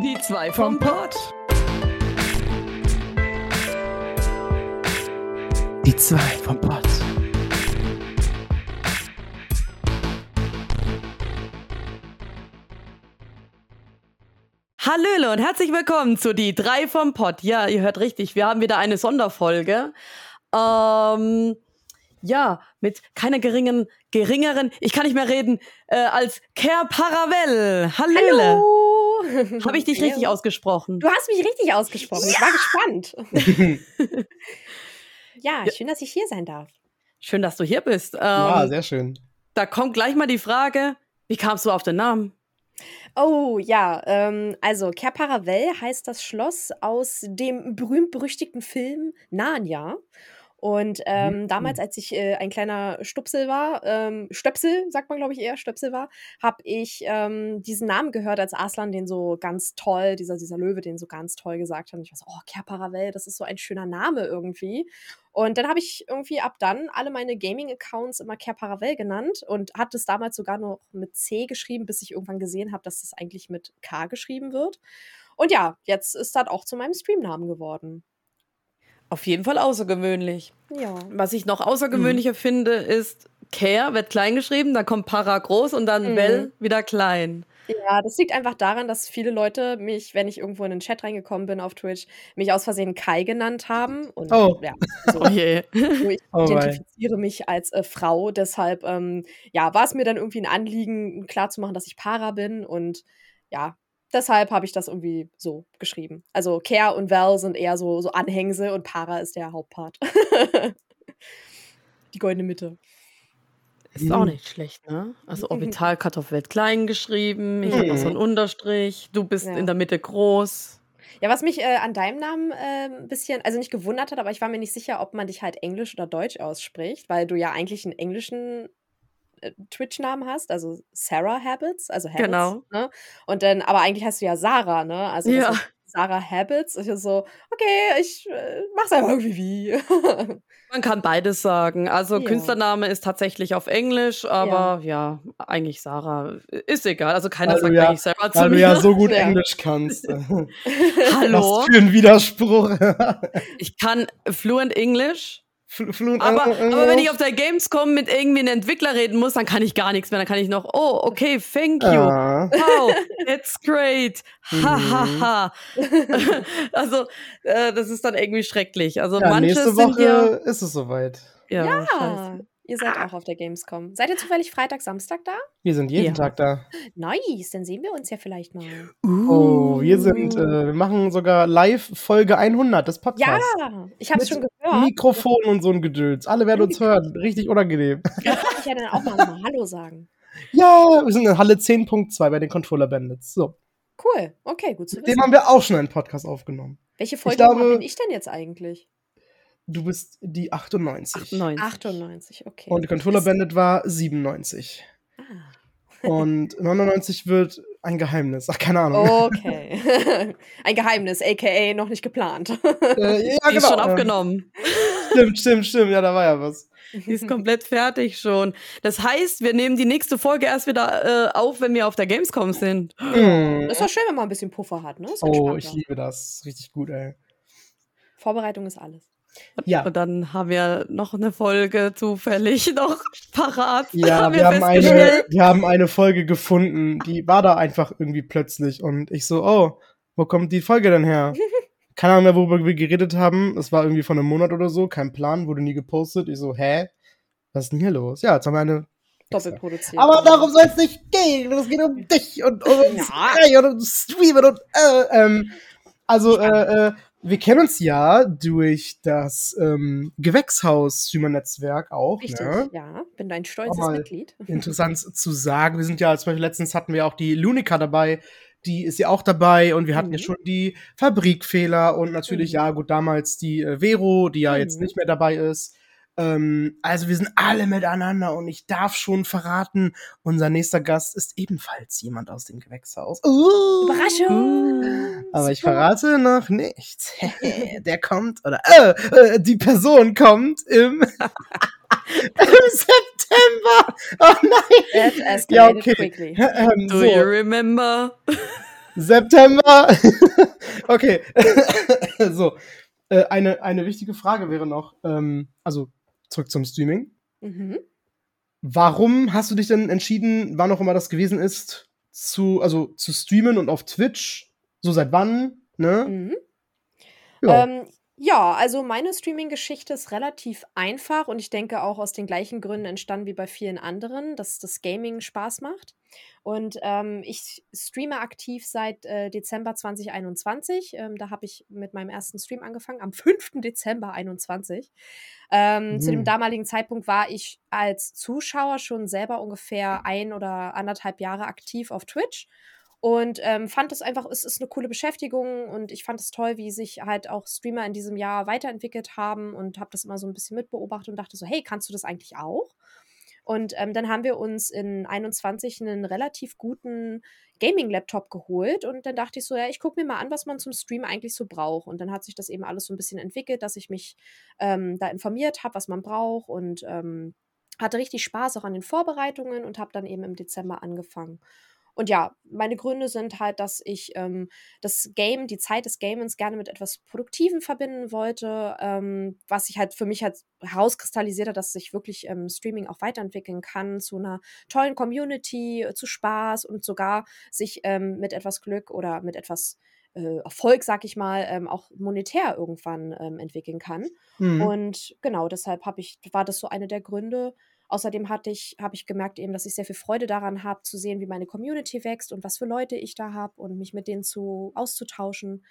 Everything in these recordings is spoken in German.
Die zwei vom Pott. Die zwei vom Pott. Hallöle und herzlich willkommen zu Die drei vom Pott. Ja, ihr hört richtig, wir haben wieder eine Sonderfolge. Ähm, ja, mit keiner geringen, geringeren, ich kann nicht mehr reden, äh, als Ker Paravel. Hallöle. Hallo! Habe ich dich richtig ausgesprochen? Du hast mich richtig ausgesprochen. Ich war gespannt. ja, Ja. schön, dass ich hier sein darf. Schön, dass du hier bist. Ähm, Ja, sehr schön. da kommt gleich mal die Frage, wie kamst du auf den Namen? Oh ja, ähm, also Ker Paravel heißt das Schloss aus dem berühmt-berüchtigten Film Narnia. Und ähm, Mhm. damals, als ich äh, ein kleiner Stupsel war, ähm, Stöpsel, sagt man glaube ich eher, Stöpsel war, habe ich ähm, diesen Namen gehört, als Aslan den so ganz toll, dieser, dieser Löwe den so ganz toll gesagt hat. Und ich war so, oh, Ker Paravel, das ist so ein schöner Name irgendwie. Und dann habe ich irgendwie ab dann alle meine Gaming-Accounts immer Ker Paravel genannt und hatte es damals sogar noch mit C geschrieben, bis ich irgendwann gesehen habe, dass das eigentlich mit K geschrieben wird. Und ja, jetzt ist das auch zu meinem Streamnamen geworden. Auf jeden Fall außergewöhnlich. Ja. Was ich noch außergewöhnlicher finde, ist Care wird klein geschrieben, dann kommt Para groß und dann Mhm. Well wieder klein. Ja, das liegt einfach daran, dass viele Leute mich, wenn ich irgendwo in den Chat reingekommen bin auf Twitch, mich aus Versehen Kai genannt haben. Und Oh. ja, so, Oh je. so ich Oh wei. identifiziere mich als äh, Frau. Deshalb ähm, ja, war es mir dann irgendwie ein Anliegen, klarzumachen, dass ich Para bin. Und ja, deshalb habe ich das irgendwie so geschrieben. Also Care und Val sind eher so, so Anhängsel und Para ist der Hauptpart. Die goldene Mitte. Ist auch nicht schlecht, ne? Also Orbitalkartoffel wird klein geschrieben, ich habe so einen Unterstrich, du bist Ja. in der Mitte groß. Ja, was mich äh, an deinem Namen äh, ein bisschen, also nicht gewundert hat, aber ich war mir nicht sicher, ob man dich halt Englisch oder Deutsch ausspricht, weil du ja eigentlich einen englischen Twitch-Namen hast, also Sarah Habits, also Habits. Genau. Ne? Und dann, aber eigentlich hast du ja Sarah, ne? Also Ja. Sarah Habits. Ich so, okay, ich äh, mach's einfach irgendwie wie. Man kann beides sagen. Also Ja. Künstlername ist tatsächlich auf Englisch, aber ja, eigentlich Sarah. Ist egal. Also keiner Weil sagt ja- eigentlich Sarah zu Weil du mir. ja so gut Ja. Englisch kannst. Hallo, Was für ein Widerspruch. ich kann fluent Englisch. Fl- Fluent Aber, English. aber wenn ich auf der Gamescom mit irgendwie einem Entwickler reden muss, dann kann ich gar nichts mehr. Dann kann ich noch, oh, okay, thank you. Ah. Wow, that's great. Ha, ha, Mhm. ha. also, äh, das ist dann irgendwie schrecklich. Also, Ja, manche nächste sind Woche ja. ist es soweit. Ja, ja, scheiße. Ihr seid auch auf der Gamescom. Seid ihr zufällig Freitag, Samstag da? Wir sind jeden Ja. Tag da. Nice, dann sehen wir uns ja vielleicht mal. Oh, wir sind, Uh. äh, wir machen sogar live Folge 100 des Podcasts. Ja, ich habe es Mit schon gehört. Mikrofon und so ein Gedöns. Alle werden uns hören. Richtig unangenehm. Da kann ich ja dann auch mal, mal Hallo sagen. Ja, wir sind in Halle 10.2 bei den Controller Bandits. So. Cool, okay, gut zu Mit dem wissen. haben wir auch schon einen Podcast aufgenommen. Welche Folge glaube- bin ich denn jetzt eigentlich? Du bist die 98. 98. 98, okay. Und Controller Bandit war 97. Ah, Und 99 wird ein Geheimnis. Ach, keine Ahnung. okay. Ein Geheimnis, aka noch nicht geplant. Äh, ja, Die ist schon Ähm, abgenommen. Stimmt, stimmt, stimmt. Ja, da war ja was. Die ist komplett fertig schon. Das heißt, wir nehmen die nächste Folge erst wieder äh, auf, wenn wir auf der Gamescom sind. Hm. ist doch schön, wenn man ein bisschen Puffer hat, ne? Ist Oh, ich liebe das. Richtig gut, ey. Vorbereitung ist alles. Ja. Und dann haben wir noch eine Folge zufällig noch parat. Ja, wir haben, eine, wir haben eine Folge gefunden, die war da einfach irgendwie plötzlich. Und ich so, oh, wo kommt die Folge denn her? Keine Ahnung mehr, worüber wir geredet haben. Es war irgendwie von einem Monat oder so, kein Plan, wurde nie gepostet. Ich so, hä? Was ist denn hier los? Ja, jetzt haben wir eine. Doppelt produziert. Aber darum soll es nicht gehen. Es geht um dich und um Ja. und um Streamen und äh, ähm, also äh, äh, wir kennen uns ja durch das ähm, Gewächshaus-Streamer-Netzwerk auch. Richtig, Ne? ja. Bin dein stolzes mal. Mitglied. interessant zu sagen. Wir sind ja, zum Beispiel letztens hatten wir auch die Lunica dabei, die ist ja auch dabei und wir hatten ja Mhm. schon die Fabrikfehler und natürlich, Mhm. ja, gut, damals die äh, Vero, die ja jetzt Mhm. nicht mehr dabei ist. Ähm, also wir sind alle miteinander und ich darf schon verraten, unser nächster Gast ist ebenfalls jemand aus dem Gewächshaus. Uh, Überraschung! Aber ich verrate noch nichts. Der kommt, oder äh, äh, die Person kommt im, im September. Oh nein. That escalated Ja, okay. quickly. Ähm, Do so. you remember? September. okay. so. Äh, eine, eine wichtige Frage wäre noch, ähm, also zurück zum Streaming. Mhm. Warum hast du dich denn entschieden, wann auch immer das gewesen ist, zu, also zu streamen und auf Twitch? So seit wann? Ne? Mhm. Ja. Ähm, ja, also meine Streaming-Geschichte ist relativ einfach und ich denke auch aus den gleichen Gründen entstanden wie bei vielen anderen, dass das Gaming Spaß macht. Und ähm, ich streame aktiv seit äh, Dezember 2021. Ähm, da habe ich mit meinem ersten Stream angefangen, am 5. Dezember 2021. Ähm, Zu dem Mhm. damaligen Zeitpunkt war ich als Zuschauer schon selber ungefähr ein oder anderthalb Jahre aktiv auf Twitch und ähm, fand es einfach, es ist eine coole Beschäftigung und ich fand es toll, wie sich halt auch Streamer in diesem Jahr weiterentwickelt haben und habe das immer so ein bisschen mitbeobachtet und dachte so, hey, kannst du das eigentlich auch? Und ähm, dann haben wir uns in 21 einen relativ guten Gaming-Laptop geholt und dann dachte ich so, ja, ich gucke mir mal an, was man zum Stream eigentlich so braucht. Und dann hat sich das eben alles so ein bisschen entwickelt, dass ich mich ähm, da informiert habe, was man braucht und ähm, hatte richtig Spaß auch an den Vorbereitungen und habe dann eben im Dezember angefangen. Und ja, meine Gründe sind halt, dass ich ähm, das Game, die Zeit des Gamens gerne mit etwas Produktivem verbinden wollte, ähm, was sich halt für mich halt herauskristallisiert hat, dass sich wirklich ähm, Streaming auch weiterentwickeln kann zu einer tollen Community, äh, zu Spaß und sogar sich ähm, mit etwas Glück oder mit etwas äh, Erfolg, sag ich mal, ähm, auch monetär irgendwann ähm, entwickeln kann. Mhm. Und genau, deshalb habe ich, war das so eine der Gründe. Außerdem hatte ich, habe ich gemerkt eben, dass ich sehr viel Freude daran habe, zu sehen, wie meine Community wächst und was für Leute ich da habe und mich mit denen zu auszutauschen.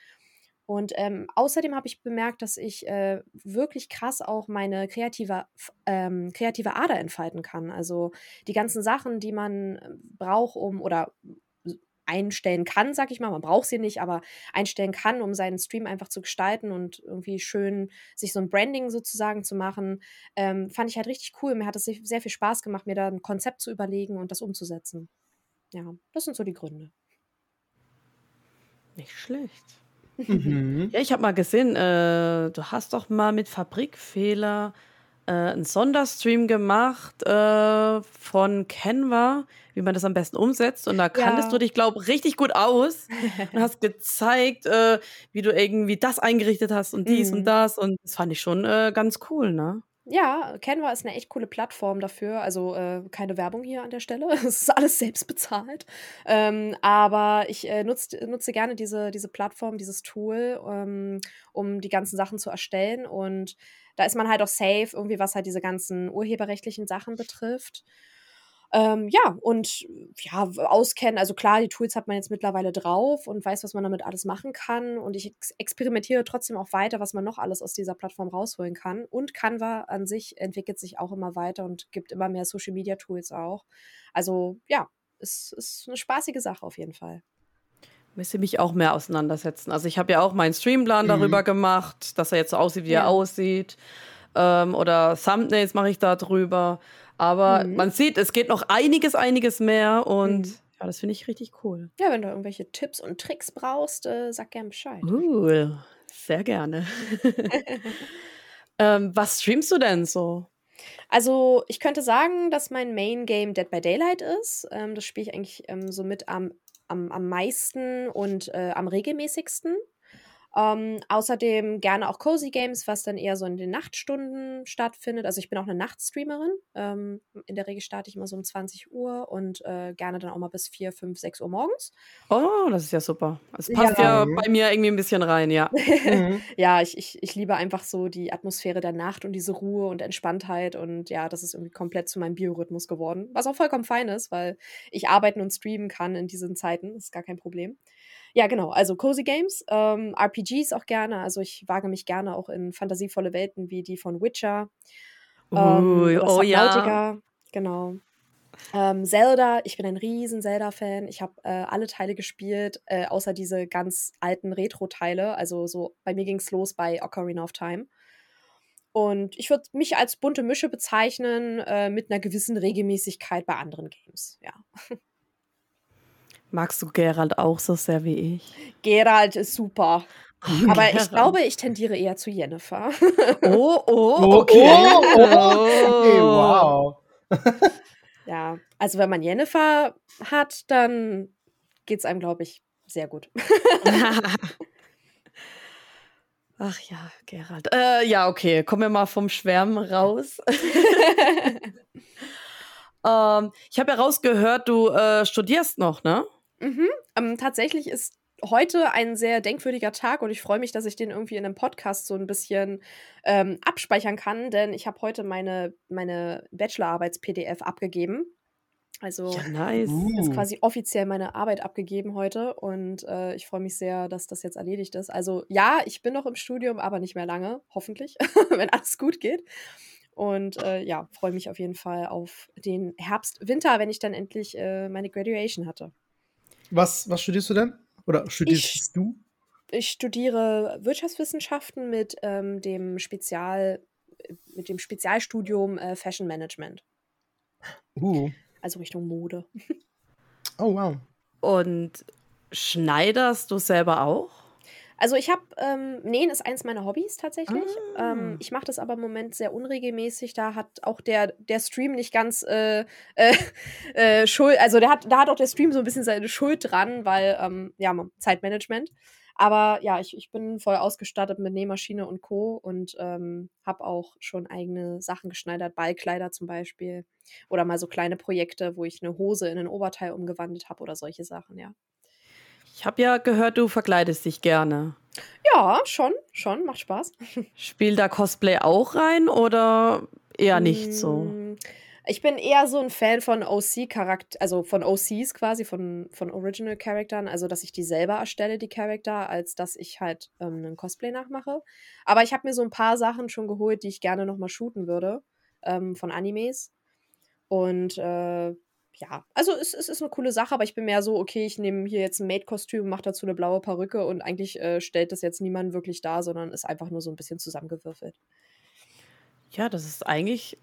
Und ähm, außerdem habe ich bemerkt, dass ich äh, wirklich krass auch meine kreative, ähm, kreative Ader entfalten kann. Also die ganzen Sachen, die man äh, braucht, um oder einstellen kann, sag ich mal. Man braucht sie nicht, aber einstellen kann, um seinen Stream einfach zu gestalten und irgendwie schön sich so ein Branding sozusagen zu machen, ähm, fand ich halt richtig cool. Mir hat es sehr viel Spaß gemacht, mir da ein Konzept zu überlegen und das umzusetzen. Ja, das sind so die Gründe. Nicht schlecht. Mhm. Ja, ich habe mal gesehen, äh, du hast doch mal mit Fabrikfehler äh, einen Sonderstream gemacht äh, von Canva, wie man das am besten umsetzt. Und da kanntest Ja. du dich, glaube ich, richtig gut aus und hast gezeigt, äh, wie du irgendwie das eingerichtet hast und dies Mhm. und das. Und das fand ich schon äh, ganz cool, ne? Ja, Canva ist eine echt coole Plattform dafür. Also äh, keine Werbung hier an der Stelle. Es ist alles selbst bezahlt. Ähm, aber ich äh, nutz, nutze gerne diese, diese Plattform, dieses Tool, ähm, um die ganzen Sachen zu erstellen. Und da ist man halt auch safe, irgendwie was halt diese ganzen urheberrechtlichen Sachen betrifft. Ähm, ja, und ja, auskennen. Also klar, die Tools hat man jetzt mittlerweile drauf und weiß, was man damit alles machen kann. Und ich ex experimentiere trotzdem auch weiter, was man noch alles aus dieser Plattform rausholen kann. Und Canva an sich entwickelt sich auch immer weiter und gibt immer mehr Social Media Tools auch. Also ja, es ist eine spaßige Sache auf jeden Fall. Müsste mich auch mehr auseinandersetzen. Also ich habe ja auch meinen Streamplan Mhm. darüber gemacht, dass er jetzt so aussieht, wie er Ja. aussieht. Ähm, oder Thumbnails mache ich da drüber. Aber Mhm. man sieht, es geht noch einiges, einiges mehr. Und Mhm. ja, das finde ich richtig cool. Ja, wenn du irgendwelche Tipps und Tricks brauchst, äh, sag gern Bescheid. Uh, sehr gerne. ähm, was streamst du denn so? Also, ich könnte sagen, dass mein Main Game Dead by Daylight ist. Ähm, das spiele ich eigentlich ähm, so mit am, am, am meisten und äh, am regelmäßigsten. Ähm, außerdem gerne auch Cozy Games, was dann eher so in den Nachtstunden stattfindet. Also ich bin auch eine Nachtstreamerin. Ähm, in der Regel starte ich immer so um 20 Uhr und äh, gerne dann auch mal bis 4, 5, 6 Uhr morgens. Oh, das ist ja super. Es passt ja, Ja. bei mir irgendwie ein bisschen rein, ja. Mhm. ja, ich, ich, ich liebe einfach so die Atmosphäre der Nacht und diese Ruhe und Entspanntheit. Und ja, das ist irgendwie komplett zu meinem Biorhythmus geworden. Was auch vollkommen fein ist, weil ich arbeiten und streamen kann in diesen Zeiten. Das ist gar kein Problem. Ja, genau. Also Cozy Games, ähm, RPGs auch gerne. Also ich wage mich gerne auch in fantasievolle Welten wie die von Witcher. Ähm, oder oh ja. Genau. Ähm, Zelda, ich bin ein riesen Zelda-Fan. Ich habe äh, alle Teile gespielt, äh, außer diese ganz alten Retro-Teile. Also so, bei mir ging es los bei Ocarina of Time. Und ich würde mich als bunte Mische bezeichnen, äh, mit einer gewissen Regelmäßigkeit bei anderen Games. Ja. Magst du Gerald auch so sehr wie ich? Geralt ist super. Aber ich Geralt. glaube, ich tendiere eher zu Jennifer. Oh, oh, Oh, okay. oh, oh, okay, wow. ja, also wenn man Jennifer hat, dann geht es einem, glaube ich, sehr gut. Ach ja, Gerald. Äh, ja, okay, kommen wir mal vom Schwärmen raus. ähm, ich habe ja rausgehört, du äh, studierst noch, ne? Mhm. Ähm, tatsächlich ist heute ein sehr denkwürdiger Tag und ich freue mich, dass ich den irgendwie in einem Podcast so ein bisschen ähm, abspeichern kann, denn ich habe heute meine, meine Bachelorarbeits-PDF abgegeben. Also Ja, nice. ist Uh. quasi offiziell meine Arbeit abgegeben heute und äh, ich freue mich sehr, dass das jetzt erledigt ist. Also ja, ich bin noch im Studium, aber nicht mehr lange, hoffentlich, wenn alles gut geht. Und äh, ja, freue mich auf jeden Fall auf den Herbst, Winter, wenn ich dann endlich äh, meine Graduation hatte. Was, was studierst du denn? Oder studierst du? Ich studiere Wirtschaftswissenschaften mit ähm, dem Spezial, mit dem Spezialstudium äh, Fashion Management, Uh. also Richtung Mode. Oh, wow. Und schneiderst du selber auch? Also ich habe, ähm, Nähen ist eins meiner Hobbys tatsächlich. Ah. Ähm, ich mache das aber im Moment sehr unregelmäßig. Da hat auch der, der Stream nicht ganz äh, äh, äh, Schuld, also der hat, da hat auch der Stream so ein bisschen seine Schuld dran, weil, ähm, ja, Zeitmanagement. Aber ja, ich, ich bin voll ausgestattet mit Nähmaschine und Co. und ähm, habe auch schon eigene Sachen geschneidert, Ballkleider zum Beispiel. Oder mal so kleine Projekte, wo ich eine Hose in ein Oberteil umgewandelt habe oder solche Sachen, ja. Ich habe ja gehört, du verkleidest dich gerne. Ja, schon, schon, macht Spaß. Spielt da Cosplay auch rein oder eher nicht so? Mm, Ich bin eher so ein Fan von OC-Charakter, also von OCs quasi, von, von Original-Charaktern, also dass ich die selber erstelle, die Charakter, als dass ich halt ähm, einen Cosplay nachmache. Aber ich habe mir so ein paar Sachen schon geholt, die ich gerne nochmal shooten würde, ähm, von Animes. Und äh, ja, also es, es ist eine coole Sache, aber ich bin mehr so, okay, ich nehme hier jetzt ein Maid-Kostüm, mache dazu eine blaue Perücke und eigentlich äh, stellt das jetzt niemand wirklich dar, sondern ist einfach nur so ein bisschen zusammengewürfelt. Ja, das ist eigentlich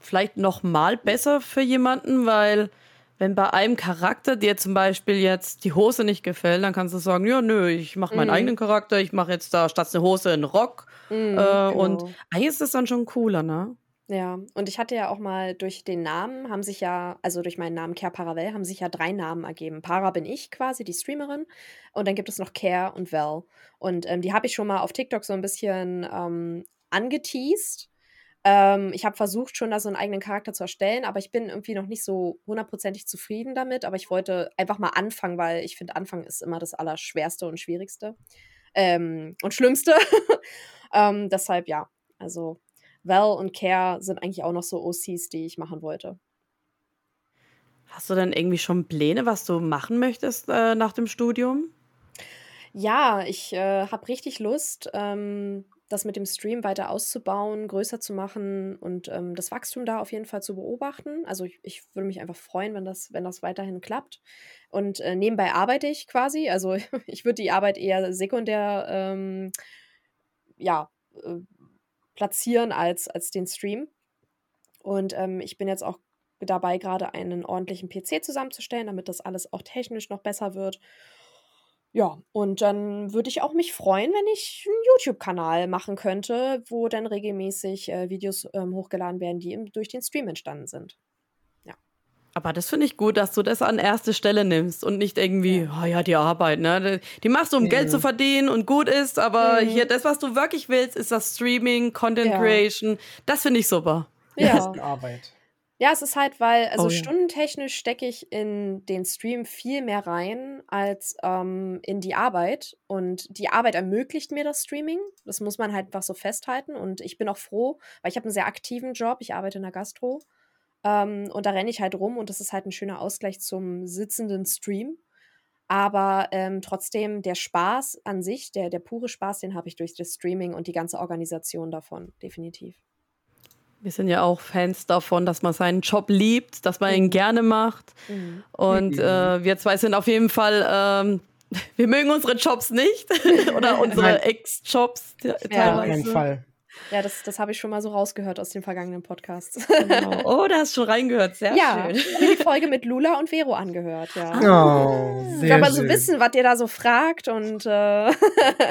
vielleicht noch mal besser für jemanden, weil wenn bei einem Charakter dir zum Beispiel jetzt die Hose nicht gefällt, dann kannst du sagen, ja, nö, ich mache meinen Mhm. eigenen Charakter, ich mache jetzt da statt eine Hose einen Rock. Mhm, Äh, Und genau. eigentlich ist das dann schon cooler, ne? Ja, und ich hatte ja auch mal durch den Namen, haben sich ja, also durch meinen Namen Care Paravel, haben sich ja drei Namen ergeben. Para bin ich quasi, die Streamerin. Und dann gibt es noch Care und Val. Und ähm, die habe ich schon mal auf TikTok so ein bisschen ähm, angeteased. Ähm, ich habe versucht, schon da so einen eigenen Charakter zu erstellen, aber ich bin irgendwie noch nicht so hundertprozentig zufrieden damit. Aber ich wollte einfach mal anfangen, weil ich finde, Anfang ist immer das Allerschwerste und Schwierigste. Ähm, und Schlimmste. ähm, deshalb ja, also Val und Care sind eigentlich auch noch so OCs, die ich machen wollte. Hast du denn irgendwie schon Pläne, was du machen möchtest äh, nach dem Studium? Ja, ich äh, habe richtig Lust, ähm, das mit dem Stream weiter auszubauen, größer zu machen und ähm, das Wachstum da auf jeden Fall zu beobachten. Also ich, ich würde mich einfach freuen, wenn das, wenn das weiterhin klappt. Und äh, nebenbei arbeite ich quasi. Also ich würde die Arbeit eher sekundär ähm, ja, äh, platzieren als, als den Stream. Und ähm, ich bin jetzt auch dabei, gerade einen ordentlichen PC zusammenzustellen, damit das alles auch technisch noch besser wird. Ja, und dann würde ich auch mich freuen, wenn ich einen YouTube-Kanal machen könnte, wo dann regelmäßig äh, Videos ähm, hochgeladen werden, die im, durch den Stream entstanden sind. Aber das finde ich gut, dass du das an erste Stelle nimmst und nicht irgendwie, oh ja, die Arbeit, ne? Die machst du, um Geld Mhm. zu verdienen und gut ist, aber Mhm. hier, das, was du wirklich willst, ist das Streaming, Content Ja. Creation. Das finde ich super. Das Ja. ist Arbeit. Ja, es ist halt, weil, also Oh ja. stundentechnisch stecke ich in den Stream viel mehr rein als ähm, in die Arbeit. Und die Arbeit ermöglicht mir das Streaming. Das muss man halt einfach so festhalten. Und ich bin auch froh, weil ich habe einen sehr aktiven Job. Ich arbeite in der Gastro. Ähm, und da renne ich halt rum und das ist halt ein schöner Ausgleich zum sitzenden Stream. Aber ähm, trotzdem, der Spaß an sich, der, der pure Spaß, den habe ich durch das Streaming und die ganze Organisation davon, definitiv. Wir sind ja auch Fans davon, dass man seinen Job liebt, dass man ihn Mhm. gerne macht. Mhm. Und Mhm. äh, wir zwei sind auf jeden Fall, ähm, wir mögen unsere Jobs nicht oder unsere. Ex-Jobs Auf teilweise. keinen Fall. Ja, das, das habe ich schon mal so rausgehört aus den vergangenen Podcasts. Genau. Oh, da hast du schon reingehört. Sehr ja, schön. ich habe mir die Folge mit Lula und Vero angehört, ja. Oh, Ich sehr will aber so wissen, was ihr da so fragt und äh,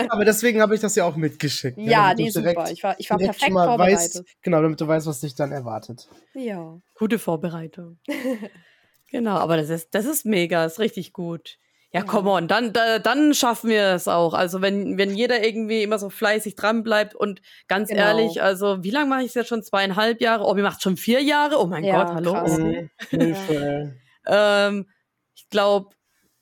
Aber deswegen habe ich das ja auch mitgeschickt. ne, ja, du nee, direkt- super. Ich war, ich war perfekt vorbereitet. Weißt, genau, damit du weißt, was dich dann erwartet. Ja. Gute Vorbereitung. genau, aber das ist, das ist mega, ist richtig gut. Ja, come on, dann, da, dann schaffen wir es auch. Also wenn, wenn jeder irgendwie immer so fleißig dran bleibt und ganz Genau. ehrlich, also wie lange mache ich es jetzt schon? Zweieinhalb Jahre? Oh, mir macht schon vier Jahre? Oh mein Ja, Gott, hallo. krass. Mhm. Ey. Ähm, ich glaube,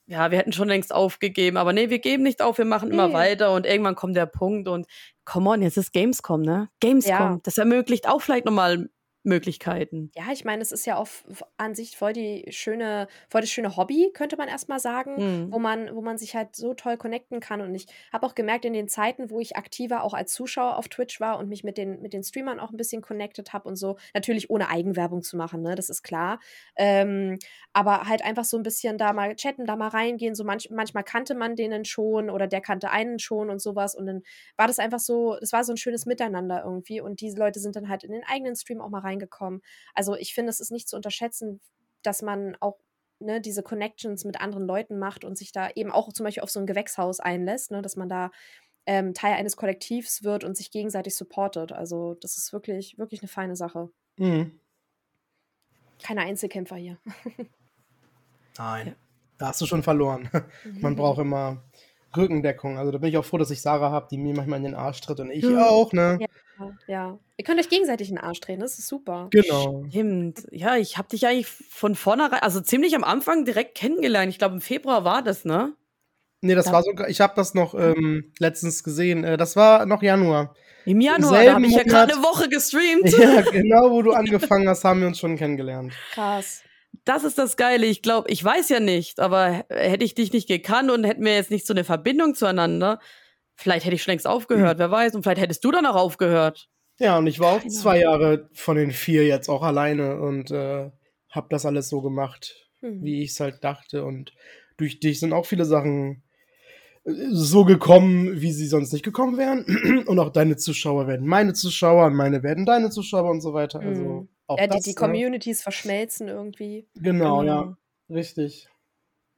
ja, wir hätten schon längst aufgegeben, aber nee, wir geben nicht auf, wir machen immer Nee. weiter und irgendwann kommt der Punkt und come on, jetzt ist Gamescom, ne? Gamescom, Ja. das ermöglicht auch vielleicht nochmal Möglichkeiten. Ja, ich meine, es ist ja auch an sich voll die schöne, voll das schöne Hobby, könnte man erstmal sagen, Hm. wo man, wo man sich halt so toll connecten kann. Und ich habe auch gemerkt, in den Zeiten, wo ich aktiver auch als Zuschauer auf Twitch war und mich mit den, mit den Streamern auch ein bisschen connected habe und so, natürlich ohne Eigenwerbung zu machen, ne? Das ist klar. Ähm, aber halt einfach so ein bisschen da mal chatten, da mal reingehen. So manch, manchmal kannte man denen schon oder der kannte einen schon und sowas. Und dann war das einfach so, es war so ein schönes Miteinander irgendwie. Und diese Leute sind dann halt in den eigenen Stream auch mal reingekommen. Also ich finde, es ist nicht zu unterschätzen, dass man auch ne, diese Connections mit anderen Leuten macht und sich da eben auch zum Beispiel auf so ein Gewächshaus einlässt, ne, dass man da ähm, Teil eines Kollektivs wird und sich gegenseitig supportet. Also das ist wirklich, wirklich eine feine Sache. Mhm. Keine Einzelkämpfer hier. Nein. Da hast du schon verloren. Man braucht immer Rückendeckung. Also da bin ich auch froh, dass ich Sarah habe, die mir manchmal in den Arsch tritt und ich Ja. auch, ne? Ja. Ja. Ihr könnt euch gegenseitig in den Arsch drehen, das ist super. Genau. Stimmt. Ja, ich habe dich eigentlich von vornherein, also ziemlich am Anfang direkt kennengelernt. Ich glaube, im Februar war das, ne? Nee, das Da- war sogar, ich habe das noch ähm, letztens gesehen. Äh, das war noch Januar. Im Januar, da habe ich ja gerade eine Woche gestreamt. Ja, genau, wo du angefangen hast, haben wir uns schon kennengelernt. Krass. Das ist das Geile. Ich glaube, ich weiß ja nicht, aber hätte ich dich nicht gekannt und hätten wir jetzt nicht so eine Verbindung zueinander, vielleicht hätte ich schon längst aufgehört, wer weiß. Und vielleicht hättest du dann auch aufgehört. Ja, und ich war auch Keine zwei Jahre von den vier jetzt auch alleine und äh, habe das alles so gemacht, Hm. wie ich es halt dachte. Und durch dich sind auch viele Sachen äh, so gekommen, wie sie sonst nicht gekommen wären. Und auch deine Zuschauer werden meine Zuschauer und meine werden deine Zuschauer und so weiter. Also Mhm. auch Ja, die, das, die ne? Communities verschmelzen irgendwie. Genau, Genau. ja. Richtig.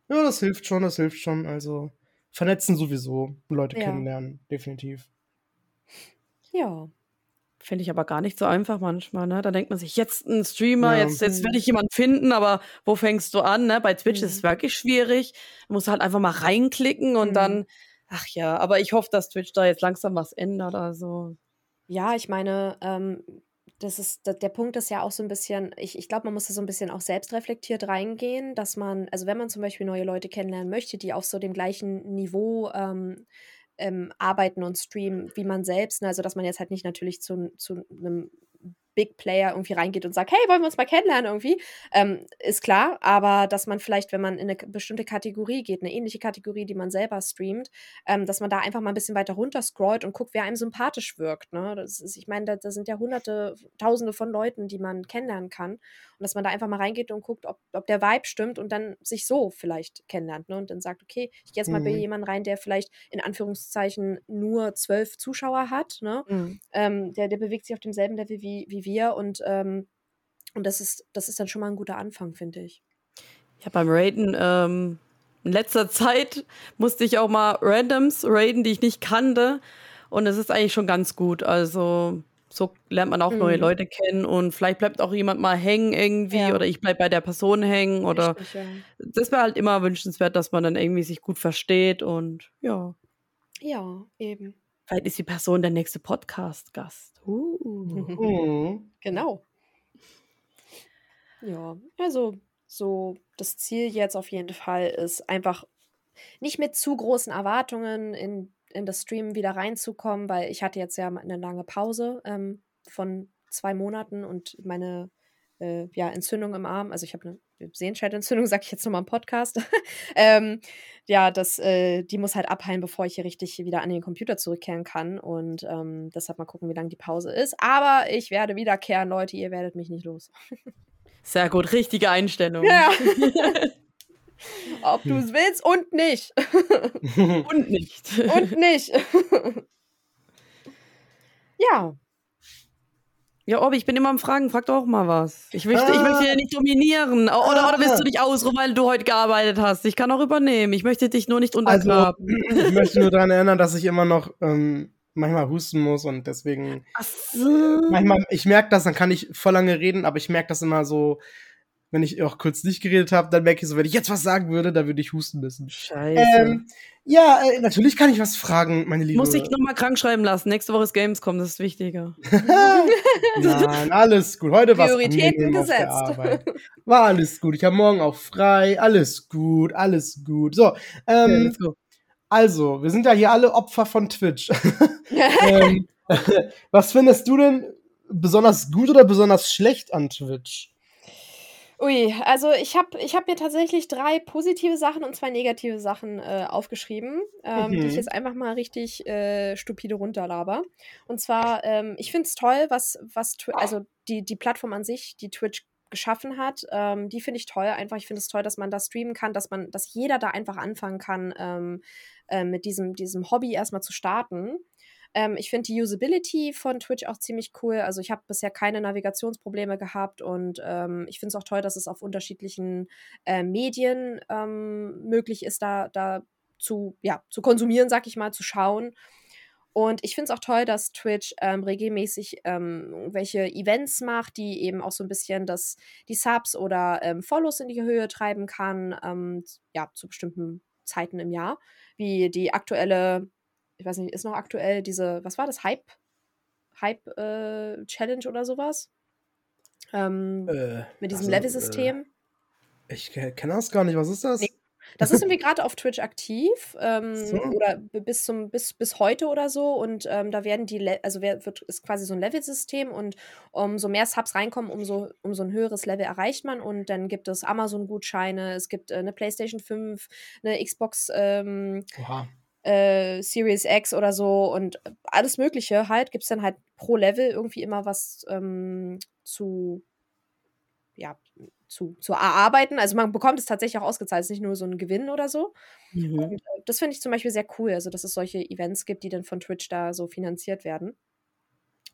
Ja, das hilft schon, das hilft schon. Also vernetzen sowieso, Leute Ja. kennenlernen, definitiv. Ja. Finde ich aber gar nicht so einfach manchmal, ne? Da denkt man sich, jetzt ein Streamer, Ja. jetzt, jetzt Mhm. will ich jemanden finden, aber wo fängst du an, ne? Bei Twitch ist es Mhm. wirklich schwierig. Du musst halt einfach mal reinklicken und Mhm. dann, ach ja, aber ich hoffe, dass Twitch da jetzt langsam was ändert, also. Ja, ich meine, ähm, das ist, der Punkt ist ja auch so ein bisschen, ich, ich glaube, man muss da so ein bisschen auch selbstreflektiert reingehen, dass man, also wenn man zum Beispiel neue Leute kennenlernen möchte, die auf so dem gleichen Niveau ähm, ähm, arbeiten und streamen wie man selbst, ne? also dass man jetzt halt nicht natürlich zu, zu einem Big Player irgendwie reingeht und sagt, hey, wollen wir uns mal kennenlernen irgendwie, ähm, ist klar, aber dass man vielleicht, wenn man in eine bestimmte Kategorie geht, eine ähnliche Kategorie, die man selber streamt, ähm, dass man da einfach mal ein bisschen weiter runter scrollt und guckt, wer einem sympathisch wirkt. Ne? Das ist, ich meine, da, da sind ja hunderte, tausende von Leuten, die man kennenlernen kann. Und dass man da einfach mal reingeht und guckt, ob, ob der Vibe stimmt und dann sich so vielleicht kennenlernt. Ne? Und dann sagt, okay, ich gehe jetzt mal bei Mhm. jemandem rein, der vielleicht in Anführungszeichen nur zwölf Zuschauer hat. Ne? Mhm. Ähm, der, der bewegt sich auf demselben Level wie, wie wir und, ähm, und das ist, das ist dann schon mal ein guter Anfang, finde ich. Ja, beim Raiden, ähm, in letzter Zeit musste ich auch mal Randoms raiden, die ich nicht kannte. Und es ist eigentlich schon ganz gut. Also, so lernt man auch neue Mhm. Leute kennen und vielleicht bleibt auch jemand mal hängen irgendwie Ja. oder ich bleib bei der Person hängen oder Richtig, ja. das wäre halt immer wünschenswert, dass man dann irgendwie sich gut versteht und ja, ja, eben. Vielleicht ist die Person der nächste Podcast-Gast. Uh. Mhm. Genau. Ja, also so das Ziel jetzt auf jeden Fall ist einfach nicht mit zu großen Erwartungen in, in das Stream wieder reinzukommen, weil ich hatte jetzt ja eine lange Pause ähm, von zwei Monaten und meine äh, ja, Entzündung im Arm, also ich habe eine Sehenscheidentzündung, sage ich jetzt nochmal im Podcast. ähm, ja, das, äh, die muss halt abheilen, bevor ich hier richtig wieder an den Computer zurückkehren kann. Und ähm, deshalb mal gucken, wie lange die Pause ist. Aber ich werde wiederkehren, Leute, ihr werdet mich nicht los. Sehr gut, richtige Einstellung. Ja. Ob du es willst und nicht. Und nicht. und nicht. ja. Ja, Obi, ich bin immer am Fragen, frag doch auch mal was. Ich möchte, ich Ah. möchte ja nicht dominieren. Oder, oder Ah. willst du dich ausruhen, weil du heute gearbeitet hast? Ich kann auch übernehmen. Ich möchte dich nur nicht Also, untergraben. ich möchte nur daran erinnern, dass ich immer noch ähm, manchmal husten muss und deswegen Ach so. manchmal, ich merke das, dann kann ich voll lange reden, aber ich merke das immer so wenn ich auch kurz nicht geredet habe, dann merke ich so, wenn ich jetzt was sagen würde, dann würde ich husten müssen. Scheiße. Ähm, ja, äh, natürlich kann ich was fragen, meine Liebe. Muss ich nochmal krank schreiben lassen. Nächste Woche ist Gamescom, das ist wichtiger. Nein, alles gut. Heute war Prioritäten gesetzt. War alles gut. Ich habe morgen auch frei. Alles gut, alles gut. So, Ja, ähm, go. also, wir sind ja hier alle Opfer von Twitch. ähm, was findest du denn besonders gut oder besonders schlecht an Twitch? Ui, also ich habe ich hab mir tatsächlich drei positive Sachen und zwei negative Sachen äh, aufgeschrieben, ähm, die Mhm. ich jetzt einfach mal richtig äh, stupide runterlaber. Und zwar, ähm, ich finde es toll, was, was also die, die Plattform an sich, die Twitch geschaffen hat, ähm, die finde ich toll. Einfach, ich finde es toll, dass man da streamen kann, dass man, dass jeder da einfach anfangen kann, ähm, äh, mit diesem, diesem Hobby erstmal zu starten. Ähm, ich finde die Usability von Twitch auch ziemlich cool. Also ich habe bisher keine Navigationsprobleme gehabt und ähm, ich finde es auch toll, dass es auf unterschiedlichen äh, Medien ähm, möglich ist, da, da zu, ja, zu konsumieren, sag ich mal, zu schauen. Und ich finde es auch toll, dass Twitch ähm, regelmäßig ähm, irgendwelche Events macht, die eben auch so ein bisschen das, die Subs oder ähm, Follows in die Höhe treiben kann, ähm, ja, zu bestimmten Zeiten im Jahr. Wie die aktuelle, ich weiß nicht, ist noch aktuell diese, was war das, Hype? Hype äh, Challenge oder sowas? Ähm, Äh, mit diesem also, Level-System. Äh, ich ke- kenne das gar nicht. Was ist das? Nee. Das ist irgendwie gerade auf Twitch aktiv ähm, So. oder bis zum bis, bis heute oder so und ähm, da werden die Le also wird ist quasi so ein Level-System und umso mehr Subs reinkommen, umso umso ein höheres Level erreicht man und dann gibt es Amazon-Gutscheine, es gibt äh, eine PlayStation 5, eine Xbox ähm, Oha. Äh, Series X oder so und alles Mögliche halt gibt es dann halt pro Level irgendwie immer was ähm, zu ja zu, zu erarbeiten. Also man bekommt es tatsächlich auch ausgezahlt, es ist nicht nur so ein Gewinn oder so. Mhm. Und äh, das finde ich zum Beispiel sehr cool, also dass es solche Events gibt, die dann von Twitch da so finanziert werden.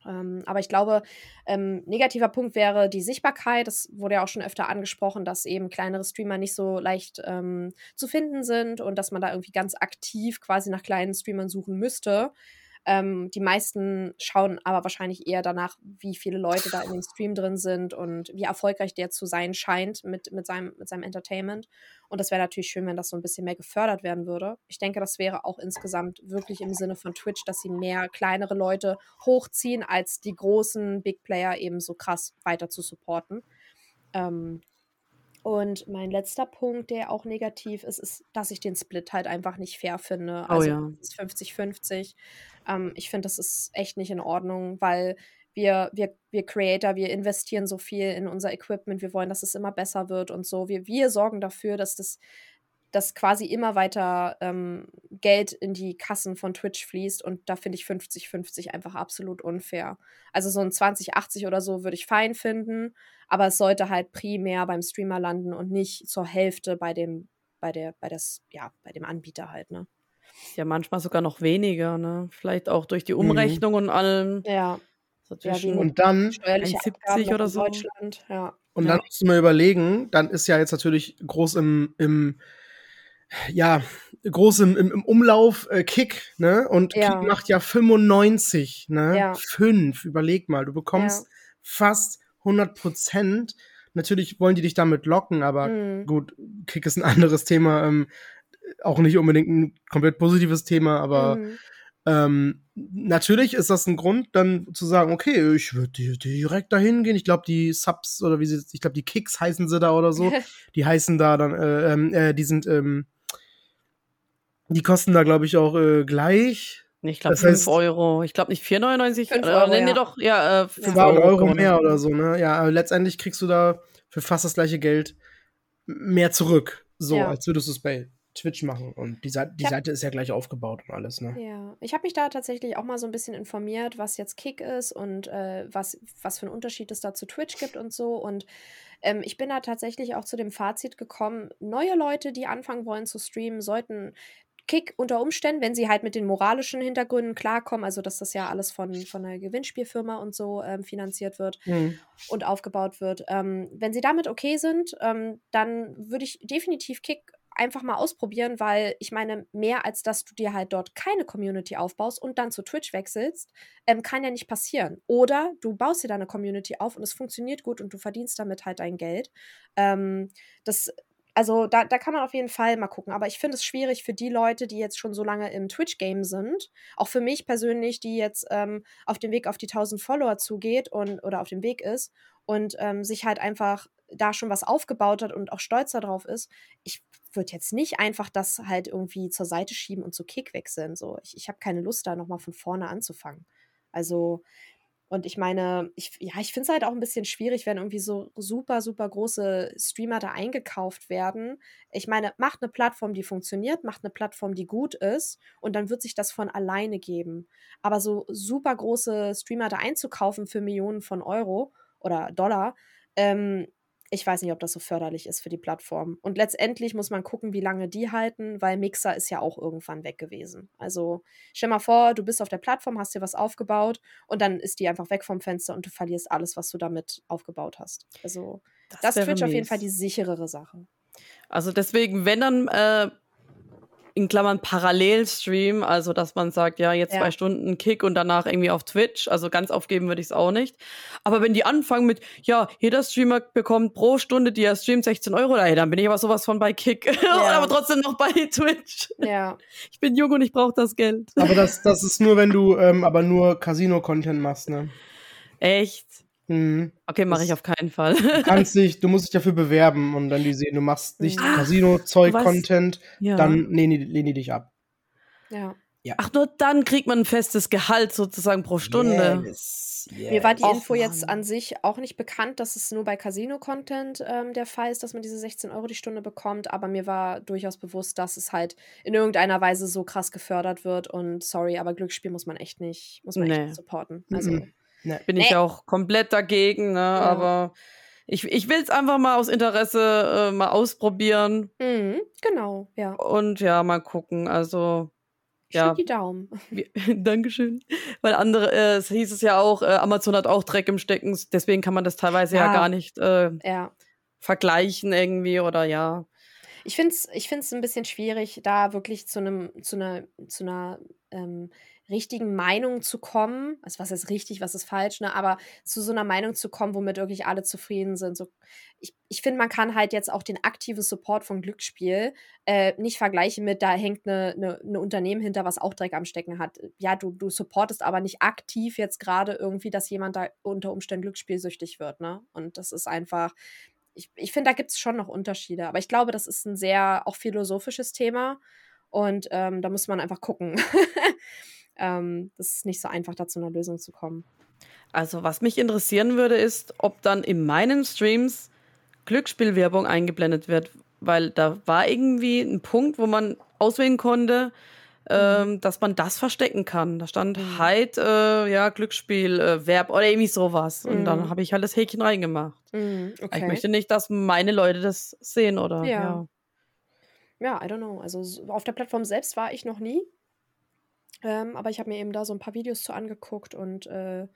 Ähm, aber ich glaube, ähm, negativer Punkt wäre die Sichtbarkeit. Das wurde ja auch schon öfter angesprochen, dass eben kleinere Streamer nicht so leicht ähm, zu finden sind und dass man da irgendwie ganz aktiv quasi nach kleinen Streamern suchen müsste. Ähm, die meisten schauen aber wahrscheinlich eher danach, wie viele Leute da in dem Stream drin sind und wie erfolgreich der zu sein scheint mit, mit, seinem, mit seinem Entertainment. Und das wäre natürlich schön, wenn das so ein bisschen mehr gefördert werden würde. Ich denke, das wäre auch insgesamt wirklich im Sinne von Twitch, dass sie mehr kleinere Leute hochziehen, als die großen Big Player eben so krass weiter zu supporten. Ähm, und mein letzter Punkt, der auch negativ ist, ist, dass ich den Split halt einfach nicht fair finde. Oh Also ja. es ist 50-50. Ähm, ich finde, das ist echt nicht in Ordnung, weil wir, wir, wir Creator, wir investieren so viel in unser Equipment, wir wollen, dass es immer besser wird und so. Wir, wir sorgen dafür, dass das dass quasi immer weiter ähm, Geld in die Kassen von Twitch fließt und da finde ich 50-50 einfach absolut unfair. Also so ein 20-80 oder so würde ich fein finden, aber es sollte halt primär beim Streamer landen und nicht zur Hälfte bei dem, bei der, bei das, ja, bei dem Anbieter halt, ne? Ja manchmal sogar noch weniger, ne? Vielleicht auch durch die Mhm. Umrechnung und allem. Ja, Ja, Und dann, steuerliche 1,70 Abgaben noch oder in so. Deutschland, ja. und Ja. dann musst du mal überlegen, dann ist ja jetzt natürlich groß im, im ja, groß im, im, im Umlauf äh, Kick, ne? Und Ja. Kick macht ja 95, ne? Ja. Fünf, überleg mal, du bekommst fast 100 Prozent. Natürlich wollen die dich damit locken, aber Mhm. gut, Kick ist ein anderes Thema, ähm, auch nicht unbedingt ein komplett positives Thema, aber Mhm. ähm, natürlich ist das ein Grund, dann zu sagen, okay, ich würde direkt dahin gehen. Ich glaube, die Subs oder wie sie, ich glaube, die Kicks heißen sie da oder so. Die heißen da dann, äh, ähm, äh, die sind, ähm, die kosten da, glaube ich, auch äh, gleich. Ich glaube Das 5 heißt- Euro. Ich glaube nicht 4,99. Fünf äh, Euro, nee, nee, ja. doch, ja, äh, 5 Zwei Euro. Euro mehr oder so, ne? Ja, aber letztendlich kriegst du da für fast das gleiche Geld mehr zurück. So, Ja. als würdest du es bei Twitch machen. Und die, Seite, die Ja. Seite ist ja gleich aufgebaut und alles, ne? Ja, ich habe mich da tatsächlich auch mal so ein bisschen informiert, was jetzt Kick ist und äh, was, was für einen Unterschied es da zu Twitch gibt und so. Und ähm, ich bin da tatsächlich auch zu dem Fazit gekommen, neue Leute, die anfangen wollen zu streamen, sollten Kick unter Umständen, wenn sie halt mit den moralischen Hintergründen klarkommen, also dass das ja alles von, von einer Gewinnspielfirma und so ähm, finanziert wird, Mhm. und aufgebaut wird. Ähm, wenn sie damit okay sind, ähm, dann würde ich definitiv Kick einfach mal ausprobieren, weil ich meine, mehr als dass du dir halt dort keine Community aufbaust und dann zu Twitch wechselst, ähm, kann ja nicht passieren. Oder du baust dir deine Community auf und es funktioniert gut und du verdienst damit halt dein Geld. Ähm, das also da, da kann man auf jeden Fall mal gucken. Aber ich finde es schwierig für die Leute, die jetzt schon so lange im Twitch-Game sind. Auch für mich persönlich, die jetzt ähm, auf dem Weg auf die 1000 Follower zugeht und oder auf dem Weg ist und ähm, sich halt einfach da schon was aufgebaut hat und auch stolz darauf ist. Ich würde jetzt nicht einfach das halt irgendwie zur Seite schieben und zu Kick wechseln. So, ich, ich habe keine Lust, da nochmal von vorne anzufangen. Also und ich meine, ich, ja, ich finde es halt auch ein bisschen schwierig, wenn irgendwie so super, super große Streamer da eingekauft werden. Ich meine, macht eine Plattform, die funktioniert, macht eine Plattform, die gut ist und dann wird sich das von alleine geben. Aber so super große Streamer da einzukaufen für Millionen von Euro oder Dollar, ähm, ich weiß nicht, ob das so förderlich ist für die Plattform. Und letztendlich muss man gucken, wie lange die halten, weil Mixer ist ja auch irgendwann weg gewesen. Also stell mal vor, du bist auf der Plattform, hast dir was aufgebaut und dann ist die einfach weg vom Fenster und du verlierst alles, was du damit aufgebaut hast. Also das, das ist Twitch auf jeden Fall die sicherere Sache. Also deswegen, wenn dann äh, in Klammern Parallelstream, also dass man sagt, ja, jetzt ja. zwei Stunden Kick und danach irgendwie auf Twitch. Also ganz aufgeben würde ich es auch nicht. Aber wenn die anfangen mit, ja, jeder Streamer bekommt pro Stunde, die er streamt, 16 Euro, dann bin ich aber sowas von bei Kick. Ja. aber trotzdem noch bei Twitch. Ja. Ich bin jung und ich brauche das Geld. Aber das, das ist nur, wenn du ähm, aber nur Casino-Content machst, ne? Echt? Mhm. Okay, mache ich auf keinen Fall. Du kannst dich, du musst dich dafür bewerben und dann die sehen, du machst nicht Casino-Zeug-Content, ja. dann lehnen die, lehnen die dich ab. Ja. ja. Ach, nur dann kriegt man ein festes Gehalt sozusagen pro Stunde. Yes, yes. Mir war die Info Och, jetzt an sich auch nicht bekannt, dass es nur bei Casino-Content ähm, der Fall ist, dass man diese 16 Euro die Stunde bekommt, aber mir war durchaus bewusst, dass es halt in irgendeiner Weise so krass gefördert wird und sorry, aber Glücksspiel muss man echt nicht, muss man nee. echt nicht supporten. Also. Mhm. Nee. Bin nee. ich auch komplett dagegen, ne? Ja. aber ich, ich will es einfach mal aus Interesse äh, mal ausprobieren. Mhm, genau, ja. Und ja, mal gucken. Also. Ja. die Daumen. Dankeschön. Weil andere, äh, es hieß es ja auch, äh, Amazon hat auch Dreck im Stecken, deswegen kann man das teilweise ja, ja gar nicht äh, ja. vergleichen irgendwie oder ja. Ich finde es ich find's ein bisschen schwierig, da wirklich zu einem, zu einer, zu einer ähm, richtigen Meinung zu kommen. Also was ist richtig, was ist falsch, ne? Aber zu so einer Meinung zu kommen, womit wirklich alle zufrieden sind. So, ich, ich finde, man kann halt jetzt auch den aktiven Support von Glücksspiel äh, nicht vergleichen mit, da hängt eine, eine, eine Unternehmen hinter, was auch Dreck am Stecken hat. Ja, du, du supportest aber nicht aktiv jetzt gerade irgendwie, dass jemand da unter Umständen glücksspielsüchtig wird, ne? Und das ist einfach, ich, ich finde, da gibt es schon noch Unterschiede. Aber ich glaube, das ist ein sehr auch philosophisches Thema. Und ähm, da muss man einfach gucken. ähm, das ist nicht so einfach, da zu einer Lösung zu kommen. Also, was mich interessieren würde, ist, ob dann in meinen Streams Glücksspielwerbung eingeblendet wird, weil da war irgendwie ein Punkt, wo man auswählen konnte, ähm, mhm. dass man das verstecken kann. Da stand mhm. halt, äh, ja, Glücksspiel, äh, Verb oder irgendwie sowas. Und mhm. dann habe ich halt das Häkchen reingemacht. Mhm, okay. Ich möchte nicht, dass meine Leute das sehen, oder? Ja. ja. Ja, I don't know. Also auf der Plattform selbst war ich noch nie. Ähm, aber ich habe mir eben da so ein paar Videos zu angeguckt und äh,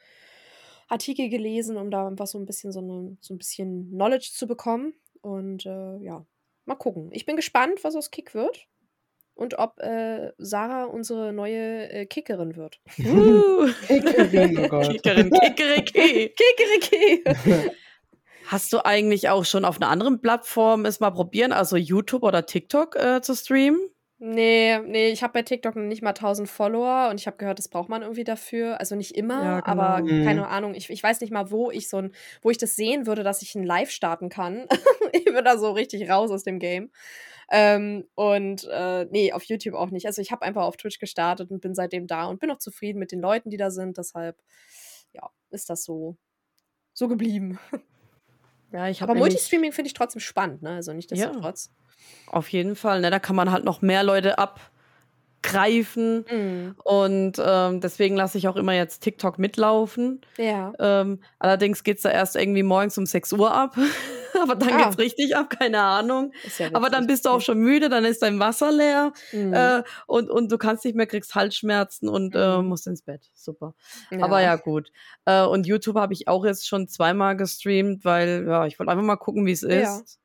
Artikel gelesen, um da einfach so ein bisschen so, eine, so ein bisschen Knowledge zu bekommen. Und äh, ja, mal gucken. Ich bin gespannt, was aus Kick wird. Und ob äh, Sarah unsere neue äh, Kickerin wird. Kickerin, oh Gott. Kickerin, Kickeriki. Kickeriki. Hast du eigentlich auch schon auf einer anderen Plattform es mal probieren, also YouTube oder TikTok äh, zu streamen? Nee, nee, ich habe bei TikTok noch nicht mal 1000 Follower und ich habe gehört, das braucht man irgendwie dafür. Also nicht immer, ja, genau. aber mhm. keine Ahnung. Ich, ich weiß nicht mal, wo ich so ein, wo ich das sehen würde, dass ich ein Live starten kann. ich bin da so richtig raus aus dem Game. Ähm, und äh, nee, auf YouTube auch nicht. Also ich habe einfach auf Twitch gestartet und bin seitdem da und bin auch zufrieden mit den Leuten, die da sind. Deshalb, ja, ist das so, so geblieben. Ja, ich Aber Multistreaming finde ich trotzdem spannend, ne? Also nicht destotrotz. Ja. Auf jeden Fall, ne? Da kann man halt noch mehr Leute abgreifen. Mhm. Und ähm, deswegen lasse ich auch immer jetzt TikTok mitlaufen. Ja. Ähm, allerdings geht es da erst irgendwie morgens um 6 Uhr ab. Aber dann ah. geht's richtig ab, keine Ahnung. Ja Aber dann bist du auch schon müde, dann ist dein Wasser leer mhm. äh, und, und du kannst nicht mehr, kriegst Halsschmerzen und äh, mhm. äh, musst ins Bett. Super. Ja. Aber ja, gut. Äh, und YouTube habe ich auch jetzt schon zweimal gestreamt, weil ja, ich wollte einfach mal gucken, wie es ist.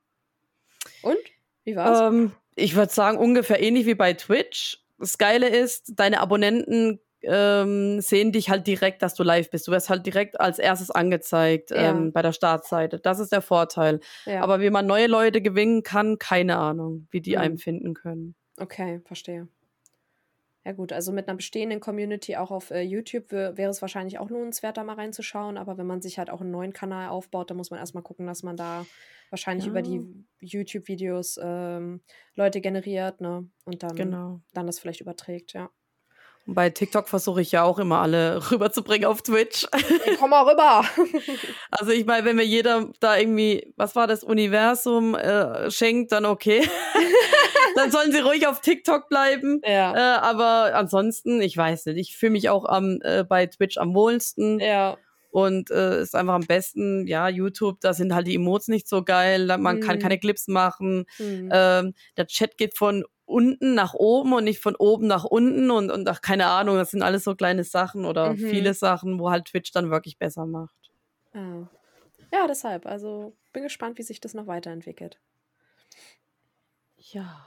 Und? Wie war's? Ähm, Ich würde sagen, ungefähr ähnlich wie bei Twitch. Das Geile ist, deine Abonnenten ähm, sehen dich halt direkt, dass du live bist. Du wirst halt direkt als erstes angezeigt Ja. ähm, bei der Startseite. Das ist der Vorteil. Ja. Aber wie man neue Leute gewinnen kann, keine Ahnung, wie die Mhm. einem finden können. Okay, verstehe. Ja gut, also mit einer bestehenden Community auch auf äh, YouTube wär- wäre es wahrscheinlich auch lohnenswert, da mal reinzuschauen. Aber wenn man sich halt auch einen neuen Kanal aufbaut, dann muss man erstmal gucken, dass man da wahrscheinlich über die YouTube-Videos ähm, Leute generiert, ne? Und dann, Genau. dann das vielleicht überträgt, ja. Und bei TikTok versuche ich ja auch immer alle rüberzubringen auf Twitch. Ey, komm mal rüber! Also ich meine, wenn mir jeder da irgendwie, was war das, Universum äh, schenkt, dann okay. dann sollen sie ruhig auf TikTok bleiben. ja. Äh, aber ansonsten, ich weiß nicht, ich fühle mich auch am, äh, bei Twitch am wohlsten Ja. und äh, ist einfach am besten, ja, YouTube, da sind halt die Emotes nicht so geil, man kann Mhm. keine Clips machen, Hm. ähm, der Chat geht von unten nach oben und nicht von oben nach unten und, und ach, keine Ahnung, das sind alles so kleine Sachen oder Mhm. viele Sachen, wo halt Twitch dann wirklich besser macht. Ja. ja, deshalb. Also bin gespannt, wie sich das noch weiterentwickelt. Ja.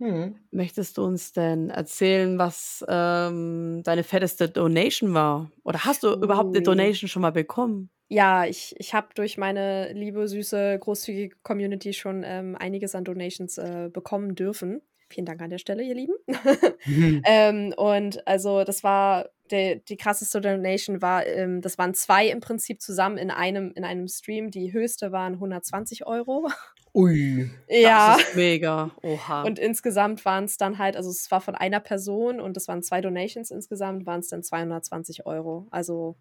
Hm. Möchtest du uns denn erzählen, was ähm, deine fetteste Donation war? Oder hast du überhaupt eine. Donation schon mal bekommen? Ja, ich, ich habe durch meine liebe, süße, großzügige Community schon ähm, einiges an Donations äh, bekommen dürfen. Vielen Dank an der Stelle, ihr Lieben. ähm, und also das war der, die krasseste Donation war, ähm, das waren zwei im Prinzip zusammen in einem, in einem Stream. Die höchste waren 120 Euro. Ui. ja. Das ist mega. Oha. Und insgesamt waren es dann halt, also es war von einer Person und es waren zwei Donations insgesamt, waren es dann 220 Euro. Also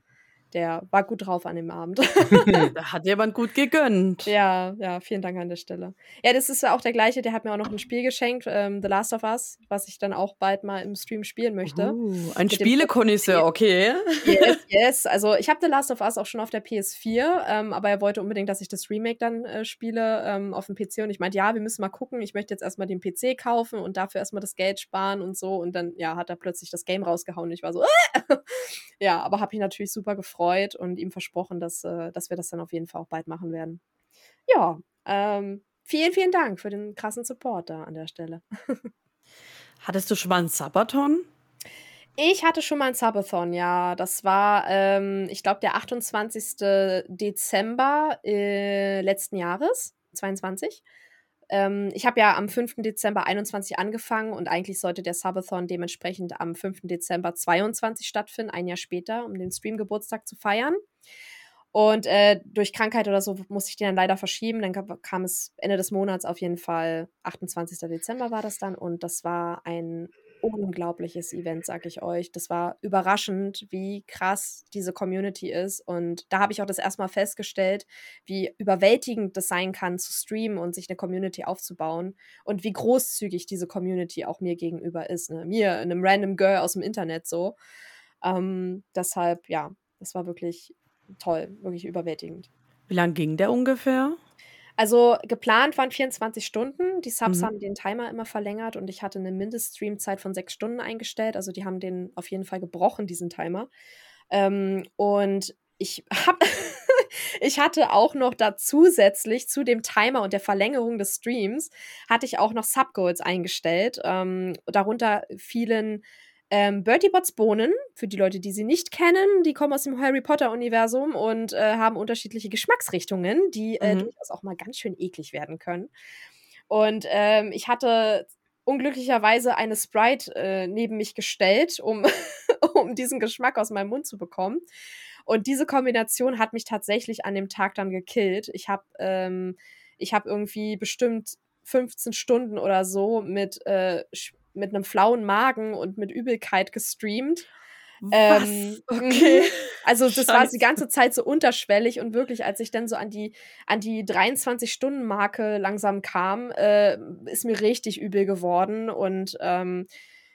der war gut drauf an dem Abend. da hat jemand gut gegönnt. ja, ja, vielen Dank an der Stelle. Ja, das ist ja auch der gleiche, der hat mir auch noch ein Spiel geschenkt, ähm, The Last of Us, was ich dann auch bald mal im Stream spielen möchte. Uh, ein Spielekonnoisseur, okay. Yes, yes. Also ich habe The Last of Us auch schon auf der PS4, ähm, aber er wollte unbedingt, dass ich das Remake dann äh, spiele ähm, auf dem PC. Und ich meinte, ja, wir müssen mal gucken. Ich möchte jetzt erstmal den PC kaufen und dafür erstmal das Geld sparen und so. Und dann, ja, hat er plötzlich das Game rausgehauen. Und ich war so, äh! ja, aber habe ich natürlich super gefreut und ihm versprochen, dass, äh, dass wir das dann auf jeden Fall auch bald machen werden. Ja, ähm, vielen, vielen Dank für den krassen Support da an der Stelle. Hattest du schon mal einen Sabaton? Ich hatte schon mal ein Subathon, ja. Das war, ähm, ich glaube, der 28. Dezember äh, letzten Jahres, 22. Ähm, ich habe ja am 5. Dezember 21 angefangen und eigentlich sollte der Subathon dementsprechend am 5. Dezember 22 stattfinden, ein Jahr später, um den Stream-Geburtstag zu feiern. Und äh, durch Krankheit oder so musste ich den dann leider verschieben. Dann kam, kam es Ende des Monats auf jeden Fall, 28. Dezember war das dann. Und das war ein unglaubliches Event, sag ich euch. Das war überraschend, wie krass diese Community ist. Und da habe ich auch das erstmal festgestellt, wie überwältigend das sein kann, zu streamen und sich eine Community aufzubauen. Und wie großzügig diese Community auch mir gegenüber ist. Ne? Mir, einem random Girl aus dem Internet so. Ähm, deshalb, ja, das war wirklich toll, wirklich überwältigend. Wie lang ging der ungefähr? Also geplant waren 24 Stunden. Die Subs Mhm. haben den Timer immer verlängert und ich hatte eine Mindeststreamzeit von sechs Stunden eingestellt. Also die haben den auf jeden Fall gebrochen, diesen Timer. Ähm, und ich hab, ich hatte auch noch da zusätzlich zu dem Timer und der Verlängerung des Streams, hatte ich auch noch Subgoals eingestellt. Ähm, darunter fielen ähm, Bertie Bots Bohnen, für die Leute, die sie nicht kennen, die kommen aus dem Harry Potter-Universum und äh, haben unterschiedliche Geschmacksrichtungen, die äh, Mhm. durchaus auch mal ganz schön eklig werden können. Und ähm, ich hatte unglücklicherweise eine Sprite äh, neben mich gestellt, um, um diesen Geschmack aus meinem Mund zu bekommen. Und diese Kombination hat mich tatsächlich an dem Tag dann gekillt. Ich habe ähm, ich hab irgendwie bestimmt 15 Stunden oder so mit, äh, sch- mit einem flauen Magen und mit Übelkeit gestreamt. Ähm, okay. Also das war Scheiße. die ganze Zeit so unterschwellig und wirklich, als ich dann so an die, an die 23-Stunden-Marke langsam kam, äh, ist mir richtig übel geworden. Und ähm,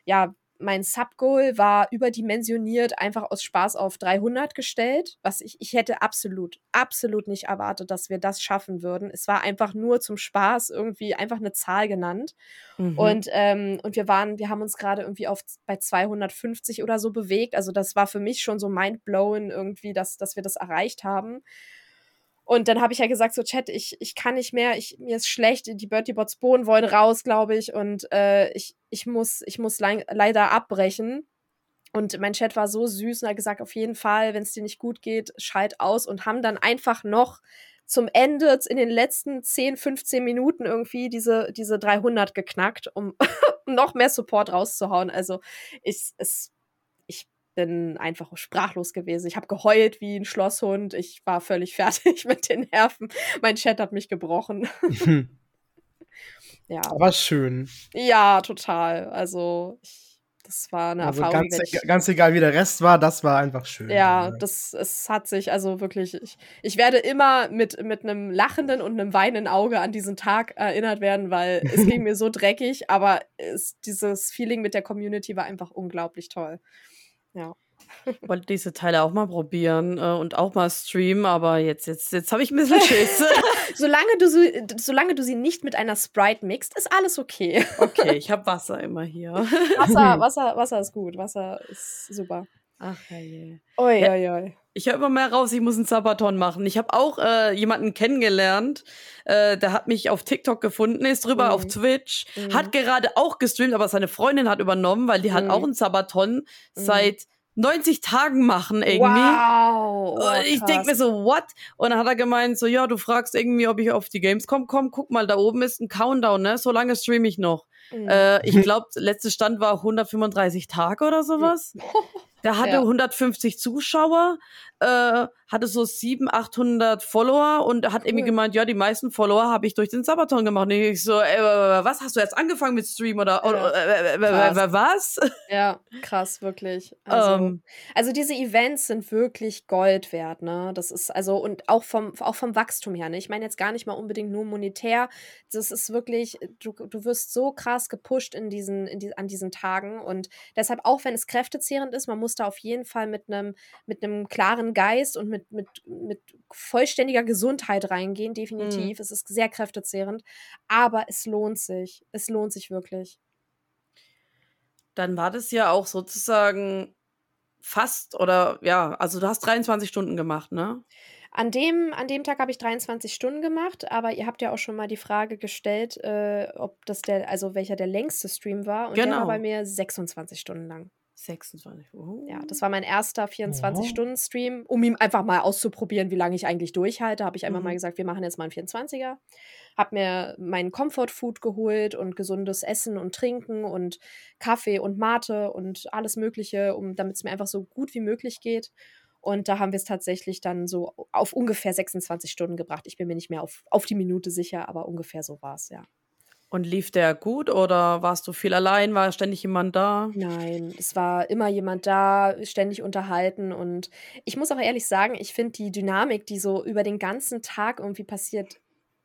ja, mein Subgoal war überdimensioniert, einfach aus Spaß auf 300 gestellt, was ich, ich hätte absolut, absolut nicht erwartet, dass wir das schaffen würden. Es war einfach nur zum Spaß irgendwie einfach eine Zahl genannt. Mhm. Und, ähm, und wir waren, wir haben uns gerade irgendwie auf bei 250 oder so bewegt. Also das war für mich schon so mindblowing irgendwie, dass, dass wir das erreicht haben. Und dann habe ich ja gesagt, so Chat, ich, ich kann nicht mehr, ich, mir ist schlecht, die Bertie Bots Bohnen wollen raus, glaube ich. Und äh, ich, ich muss, ich muss le leider abbrechen. Und mein Chat war so süß und hat gesagt, auf jeden Fall, wenn es dir nicht gut geht, schalt aus und haben dann einfach noch zum Ende in den letzten 10, 15 Minuten irgendwie diese, diese 300 geknackt, um noch mehr Support rauszuhauen. Also ich, es, bin einfach sprachlos gewesen. Ich habe geheult wie ein Schlosshund. Ich war völlig fertig mit den Nerven. Mein Chat hat mich gebrochen. ja. Aber schön. Ja, total. Also ich das war eine also Erfahrung. Ganz, ich, ganz egal, wie der Rest war, das war einfach schön. Ja, das es hat sich also wirklich. Ich, ich werde immer mit, mit einem lachenden und einem weinenden Auge an diesen Tag erinnert werden, weil es ging mir so dreckig, aber es, dieses Feeling mit der Community war einfach unglaublich toll. Ja. Ich wollte diese Teile auch mal probieren äh, und auch mal streamen, aber jetzt, jetzt, jetzt habe ich ein bisschen Schiss. solange, du so, solange du sie nicht mit einer Sprite mixt, ist alles okay. okay, ich habe Wasser immer hier. Wasser, Wasser, Wasser ist gut. Wasser ist super. Ach je. Oi, oi, oi. Ich höre immer mehr raus, ich muss einen Sabaton machen. Ich habe auch äh, jemanden kennengelernt, äh, der hat mich auf TikTok gefunden, ist drüber mhm. auf Twitch, mhm. hat gerade auch gestreamt, aber seine Freundin hat übernommen, weil die mhm. hat auch einen Sabaton mhm. seit 90 Tagen machen irgendwie. Wow. Oh, ich denke mir so, what? Und dann hat er gemeint, so, ja, du fragst irgendwie, ob ich auf die Games komme. Komm, guck mal, da oben ist ein Countdown, ne? So lange streame ich noch. Mhm. Äh, ich glaube, letzter Stand war 135 Tage oder sowas. Der hatte ja. 150 Zuschauer, äh, hatte so 700, 800 Follower und hat cool. irgendwie gemeint, ja, die meisten Follower habe ich durch den Sabaton gemacht. Und ich so, ey, was hast du jetzt angefangen mit Stream oder, ja. oder äh, äh, was? Ja, krass, wirklich. Also, um, ähm. also diese Events sind wirklich Gold wert, ne? Das ist also und auch vom auch vom Wachstum her, ne? Ich meine jetzt gar nicht mal unbedingt nur monetär. Das ist wirklich, du, du wirst so krass gepusht in diesen, in die, an diesen Tagen und deshalb auch wenn es kräftezehrend ist, man muss da auf jeden Fall mit einem mit einem klaren Geist und mit, mit, mit vollständiger Gesundheit reingehen, definitiv. Mhm. Es ist sehr kräftezehrend, aber es lohnt sich. Es lohnt sich wirklich. Dann war das ja auch sozusagen fast oder ja, also du hast 23 Stunden gemacht, ne? An dem, an dem Tag habe ich 23 Stunden gemacht, aber ihr habt ja auch schon mal die Frage gestellt, äh, ob das der, also welcher der längste Stream war. Und genau. der war bei mir 26 Stunden lang. 26. Oh. Ja, das war mein erster 24-Stunden-Stream, um ihm einfach mal auszuprobieren, wie lange ich eigentlich durchhalte. Habe ich einfach mhm. mal gesagt, wir machen jetzt mal einen 24er. Hab mir mein Comfort Food geholt und gesundes Essen und Trinken und Kaffee und Mate und alles Mögliche, um, damit es mir einfach so gut wie möglich geht. Und da haben wir es tatsächlich dann so auf ungefähr 26 Stunden gebracht. Ich bin mir nicht mehr auf, auf die Minute sicher, aber ungefähr so war es, ja. Und lief der gut oder warst du viel allein? War ständig jemand da? Nein, es war immer jemand da, ständig unterhalten. Und ich muss auch ehrlich sagen, ich finde die Dynamik, die so über den ganzen Tag irgendwie passiert,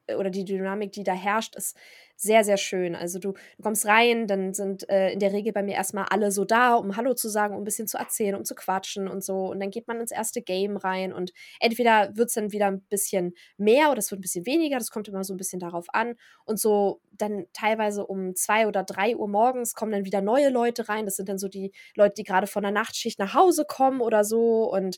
äh, oder die Dynamik, die da herrscht, ist sehr, sehr schön. Also du, du kommst rein, dann sind äh, in der Regel bei mir erstmal alle so da, um Hallo zu sagen, um ein bisschen zu erzählen, um zu quatschen und so. Und dann geht man ins erste Game rein und entweder wird es dann wieder ein bisschen mehr oder es wird ein bisschen weniger. Das kommt immer so ein bisschen darauf an. Und so dann teilweise um zwei oder drei Uhr morgens kommen dann wieder neue Leute rein. Das sind dann so die Leute, die gerade von der Nachtschicht nach Hause kommen oder so. Und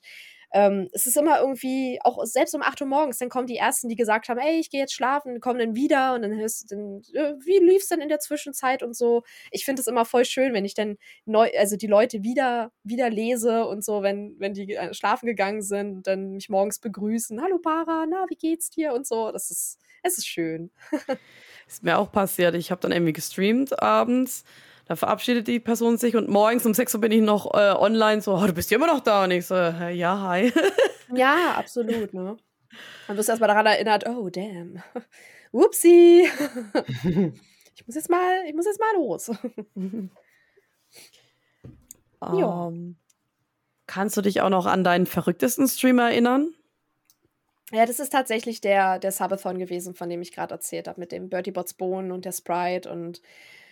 ähm, es ist immer irgendwie, auch selbst um 8 Uhr morgens, dann kommen die Ersten, die gesagt haben, ey, ich gehe jetzt schlafen, kommen dann wieder und dann hörst du dann, äh, wie lief's denn in der Zwischenzeit und so. Ich finde es immer voll schön, wenn ich dann neu, also die Leute wieder, wieder lese und so, wenn, wenn die äh, schlafen gegangen sind, dann mich morgens begrüßen, hallo Para, na, wie geht's dir und so. Das ist, es ist schön. ist mir auch passiert. Ich habe dann irgendwie gestreamt abends da verabschiedet die Person sich und morgens um 6 Uhr bin ich noch äh, online, so, oh, du bist ja immer noch da. Und ich so, ja, hi. ja, absolut, ne? Dann wirst du erstmal daran erinnert, oh, damn. Whoopsie. ich muss jetzt mal, ich muss jetzt mal los. um, kannst du dich auch noch an deinen verrücktesten Stream erinnern? Ja, das ist tatsächlich der, der Subathon gewesen, von dem ich gerade erzählt habe, mit dem Bertie Bots Bohnen und der Sprite und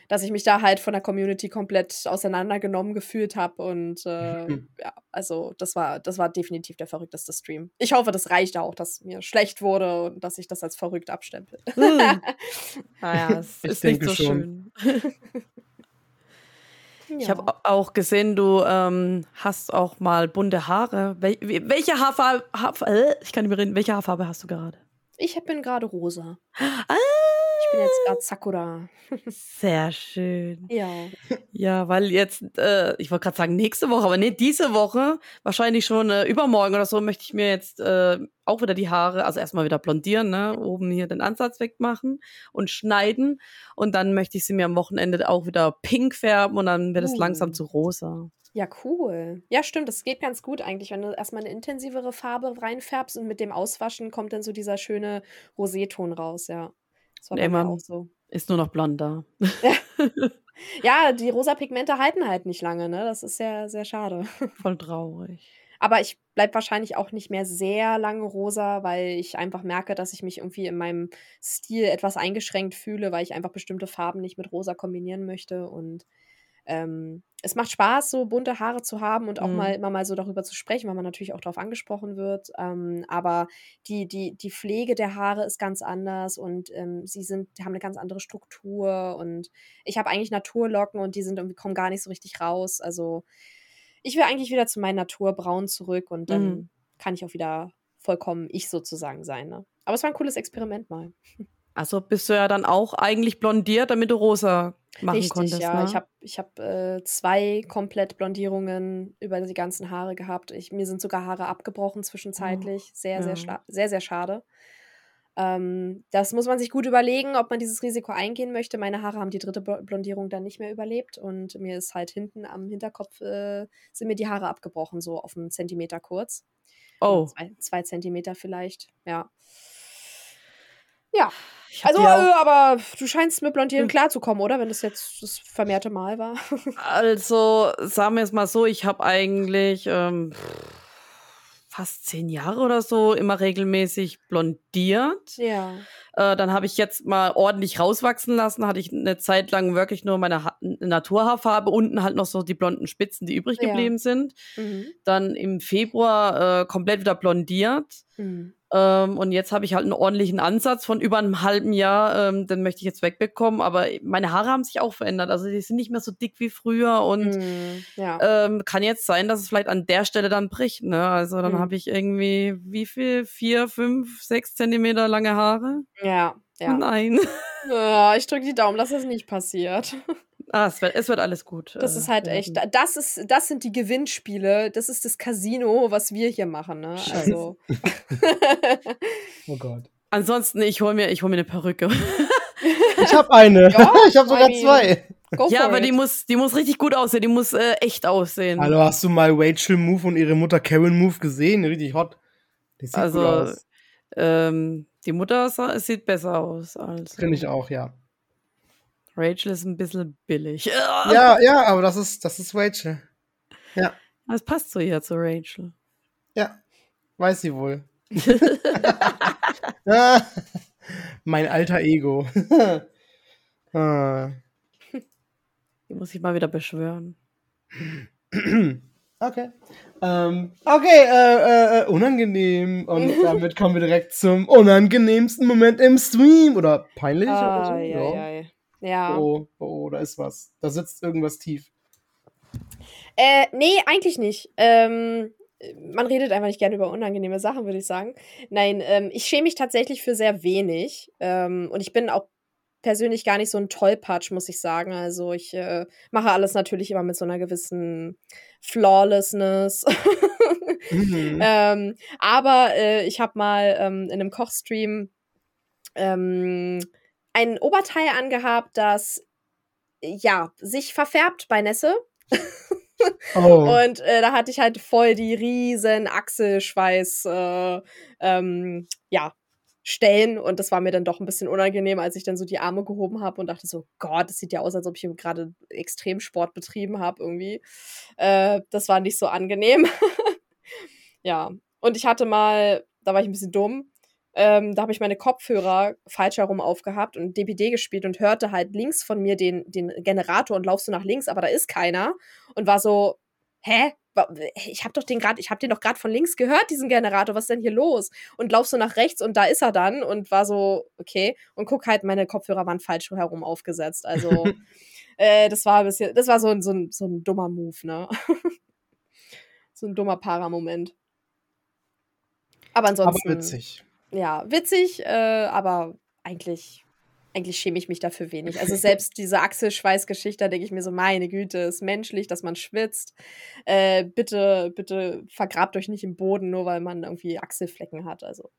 dass ich mich da halt von der Community komplett auseinandergenommen gefühlt habe. Und äh, ja, also das war, das war definitiv der verrückteste Stream. Ich hoffe, das reicht auch, dass mir schlecht wurde und dass ich das als verrückt abstempel. Hm. naja, es ist nicht so schon. schön. Ich habe auch gesehen, du ähm, hast auch mal bunte Haare. Wel welche Haarfarbe, Haarfarbe, ich kann nicht mehr reden, welche Haarfarbe hast du gerade? Ich bin gerade rosa. Ah, Ich bin jetzt gerade Sakura. sehr schön. Ja. Ja, weil jetzt, äh, ich wollte gerade sagen nächste Woche, aber nee, diese Woche, wahrscheinlich schon äh, übermorgen oder so, möchte ich mir jetzt äh, auch wieder die Haare, also erstmal wieder blondieren, ne, oben hier den Ansatz wegmachen und schneiden und dann möchte ich sie mir am Wochenende auch wieder pink färben und dann wird es langsam Uh. zu rosa. Ja, cool. Ja, stimmt, das geht ganz gut eigentlich, wenn du erstmal eine intensivere Farbe reinfärbst und mit dem Auswaschen kommt dann so dieser schöne Roséton raus, ja. Das war Mann. auch so. Ist nur noch blonder. Ja, die rosa Pigmente halten halt nicht lange, ne? Das ist sehr, sehr schade. Voll traurig. Aber ich bleib wahrscheinlich auch nicht mehr sehr lange rosa, weil ich einfach merke, dass ich mich irgendwie in meinem Stil etwas eingeschränkt fühle, weil ich einfach bestimmte Farben nicht mit rosa kombinieren möchte. Und ähm, es macht Spaß, so bunte Haare zu haben und auch Mhm. mal immer mal so darüber zu sprechen, weil man natürlich auch darauf angesprochen wird. Ähm, aber die, die, die Pflege der Haare ist ganz anders und ähm, sie sind, haben eine ganz andere Struktur. Und ich habe eigentlich Naturlocken und die sind irgendwie, kommen gar nicht so richtig raus. Also ich will eigentlich wieder zu meinen Naturbraun zurück und dann Mhm. kann ich auch wieder vollkommen ich sozusagen sein. Ne? Aber es war ein cooles Experiment mal. Also bist du ja dann auch eigentlich blondiert, damit du rosa machen Richtig, konntest, ja. ne? Ich habe ich hab, äh, zwei komplett Blondierungen über die ganzen Haare gehabt. Ich, mir sind sogar Haare abgebrochen zwischenzeitlich. sehr, sehr, ja. schla- sehr, sehr schade. Ähm, das muss man sich gut überlegen, ob man dieses Risiko eingehen möchte. Meine Haare haben die dritte Bl- Blondierung dann nicht mehr überlebt und mir ist halt hinten am Hinterkopf äh, sind mir die Haare abgebrochen, so auf einen Zentimeter kurz. Oh, Zwei, zwei Zentimeter vielleicht, ja. Ja, ich also, auch- äh, aber du scheinst mit Blondieren Hm. klarzukommen, oder? Wenn das jetzt das vermehrte Mal war. Also, sagen wir es mal so, ich habe eigentlich ähm, fast zehn Jahre oder so immer regelmäßig blondiert. ja. Äh, dann habe ich jetzt mal ordentlich rauswachsen lassen. Hatte ich eine Zeit lang wirklich nur meine ha Naturhaarfarbe, unten halt noch so die blonden Spitzen, die übrig Ja. geblieben sind. Mhm. Dann im Februar äh, komplett wieder blondiert. Mhm. Ähm, und jetzt habe ich halt einen ordentlichen Ansatz von über einem halben Jahr. Ähm, den möchte ich jetzt wegbekommen. Aber meine Haare haben sich auch verändert. Also die sind nicht mehr so dick wie früher und Mhm. Ja. ähm, kann jetzt sein, dass es vielleicht an der Stelle dann bricht. Ne? Also dann Mhm. habe ich irgendwie wie viel? Vier, fünf, sechs Zentimeter lange Haare? ja. Ja. Nein. ja. Ich drücke die Daumen, dass das nicht passiert. Ah, es wird, es wird alles gut. Das äh, ist halt echt, das ist, das sind die Gewinnspiele, das ist das Casino, was wir hier machen, ne? Also. Oh Gott. Ansonsten, ich hole mir, ich hol mir eine Perücke. Ich habe eine. Ja, ich habe sogar I mean- zwei. Ja, aber it. die muss, die muss richtig gut aussehen. Die muss äh, echt aussehen. Hallo, hast du mal Rachel Move und ihre Mutter Karen Move gesehen? Richtig hot. Die sieht Also, gut aus. ähm, die Mutter sieht besser aus als Finde ich auch, ja. Rachel ist ein bisschen billig. Ja, ja, aber das ist, das ist Rachel. Ja, Das passt so hier zu Rachel. ja. Weiß sie wohl. Ah, mein alter Ego. Ah. Die muss ich mal wieder beschwören. Okay. Ähm, okay, äh, äh, äh, unangenehm. Und damit kommen wir direkt zum unangenehmsten Moment im Stream. Oder peinlich oder so. Ah, ja, ja. Ja. Oh, oh, da ist was. Da sitzt irgendwas tief. Äh, nee, eigentlich nicht. Ähm, man redet einfach nicht gerne über unangenehme Sachen, würde ich sagen. Nein, ähm, ich schäme mich tatsächlich für sehr wenig. Ähm, und ich bin auch persönlich gar nicht so ein Tollpatsch, muss ich sagen. Also ich äh, mache alles natürlich immer mit so einer gewissen Flawlessness. Mhm. ähm, aber äh, ich habe mal ähm, in einem Kochstream ähm, ein Oberteil angehabt, das ja sich verfärbt bei Nässe. Oh. Und äh, da hatte ich halt voll die riesen Achselschweiß, äh, ähm, ja, Stellen. Und das war mir dann doch ein bisschen unangenehm, als ich dann so die Arme gehoben habe und dachte so, Gott, das sieht ja aus, als ob ich gerade Extremsport betrieben habe irgendwie. Äh, das war nicht so angenehm. ja. Und ich hatte mal, da war ich ein bisschen dumm, ähm, da habe ich meine Kopfhörer falsch herum aufgehabt und DPD gespielt und hörte halt links von mir den, den Generator und laufst so nach links, aber da ist keiner. Und war so, hä? Ich habe doch den gerade, ich habe den doch gerade von links gehört, diesen Generator. Was ist denn hier los? Und lauf so nach rechts und da ist er dann und war so, okay. Und guck halt, meine Kopfhörer waren falsch herum aufgesetzt. Also Äh, das war ein bisschen, das war so ein, so ein, so ein dummer Move, ne? so ein dummer Para-Moment. Aber ansonsten. Aber witzig. Ja, witzig, äh, aber eigentlich, eigentlich schäme ich mich dafür wenig. Also selbst diese Achselschweißgeschichte, da denke ich mir so, meine Güte, ist menschlich, dass man schwitzt. Äh, bitte, bitte vergrabt euch nicht im Boden, nur weil man irgendwie Achselflecken hat. Also.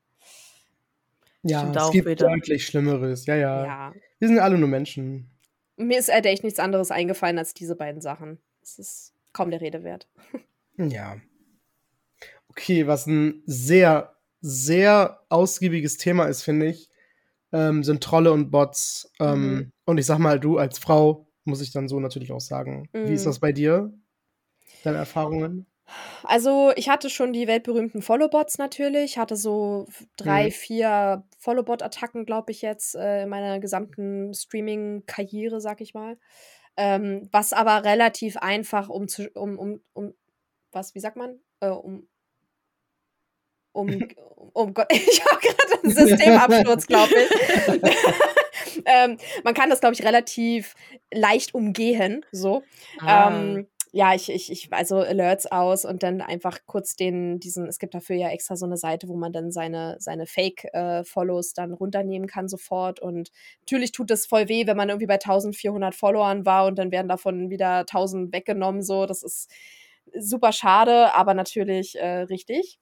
Ja, Stimmt es auch gibt wieder. deutlich Schlimmeres. Ja, ja, Ja. Wir sind alle nur Menschen. Mir ist halt echt nichts anderes eingefallen als diese beiden Sachen. Es ist kaum der Rede wert. Ja. Okay, was ein sehr, sehr ausgiebiges Thema ist, finde ich, ähm, sind Trolle und Bots. Ähm, Mhm. Und ich sag mal, du als Frau, muss ich dann so natürlich auch sagen. Wie ist Mhm. das bei dir? Deine Erfahrungen? Also, ich hatte schon die weltberühmten Followbots natürlich. Ich hatte so drei, Mhm. vier Followbot-Attacken, glaube ich, jetzt äh, in meiner gesamten Streaming-Karriere, sag ich mal. Ähm, was aber relativ einfach um zu, um, um, um, was, wie sagt man? Äh, um, um, um Gott, ich habe gerade einen Systemabsturz, glaube ich. ähm, man kann das, glaube ich, relativ leicht umgehen, so. Ah. Ähm, ja, ich, ich, ich, also Alerts aus und dann einfach kurz den, diesen, es gibt dafür ja extra so eine Seite, wo man dann seine, seine Fake-Follows dann runternehmen kann sofort. Und natürlich tut es voll weh, wenn man irgendwie bei 1400 Followern war und dann werden davon wieder 1000 weggenommen. So, das ist super schade, aber natürlich äh, richtig.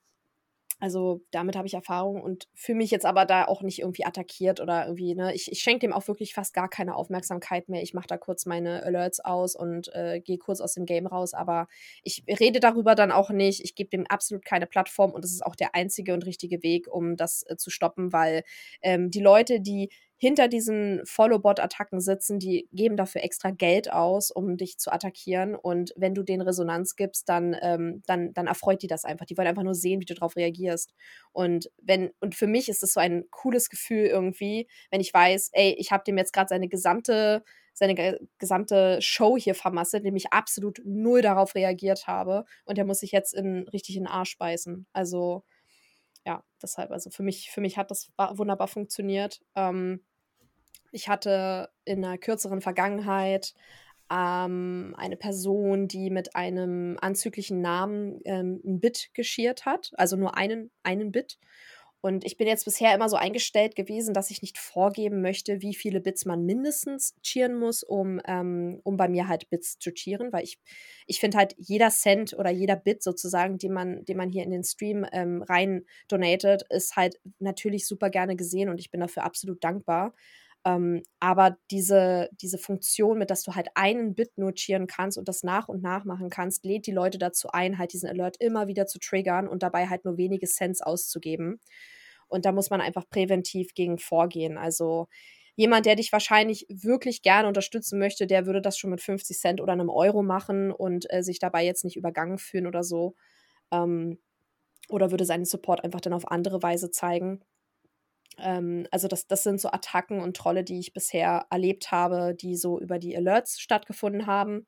Also damit habe ich Erfahrung und fühle mich jetzt aber da auch nicht irgendwie attackiert oder irgendwie, ne? Ich, ich schenke dem auch wirklich fast gar keine Aufmerksamkeit mehr. Ich mache da kurz meine Alerts aus und äh, gehe kurz aus dem Game raus, aber ich rede darüber dann auch nicht. Ich gebe dem absolut keine Plattform und das ist auch der einzige und richtige Weg, um das äh, zu stoppen, weil ähm, die Leute, die hinter diesen Follow-Bot-Attacken sitzen, die geben dafür extra Geld aus, um dich zu attackieren. Und wenn du denen Resonanz gibst, dann, ähm, dann, dann erfreut die das einfach. Die wollen einfach nur sehen, wie du darauf reagierst. Und wenn, und für mich ist es so ein cooles Gefühl irgendwie, wenn ich weiß, ey, ich habe dem jetzt gerade seine gesamte, seine ge gesamte Show hier vermasselt, indem ich absolut null darauf reagiert habe. Und der muss sich jetzt in, richtig in den Arsch beißen. Also, ja, deshalb, also für mich, für mich hat das wunderbar funktioniert. Ähm, ich hatte in einer kürzeren Vergangenheit ähm, eine Person, die mit einem anzüglichen Namen ähm, ein Bit geschiert hat, also nur einen, einen Bit. Und ich bin jetzt bisher immer so eingestellt gewesen, dass ich nicht vorgeben möchte, wie viele Bits man mindestens cheeren muss, um, ähm, um bei mir halt Bits zu cheeren, weil ich, ich finde halt jeder Cent oder jeder Bit sozusagen, den man, den man hier in den Stream ähm, rein donatet, ist halt natürlich super gerne gesehen und ich bin dafür absolut dankbar. Ähm, aber diese, diese Funktion, mit dass du halt einen Bit nur cheeren kannst und das nach und nach machen kannst, lädt die Leute dazu ein, halt diesen Alert immer wieder zu triggern und dabei halt nur wenige Cents auszugeben. Und da muss man einfach präventiv gegen vorgehen. Also jemand, der dich wahrscheinlich wirklich gerne unterstützen möchte, der würde das schon mit 50 Cent oder einem Euro machen und äh, sich dabei jetzt nicht übergangen fühlen oder so. Ähm, oder würde seinen Support einfach dann auf andere Weise zeigen. Ähm, also das, das sind so Attacken und Trolle, die ich bisher erlebt habe, die so über die Alerts stattgefunden haben.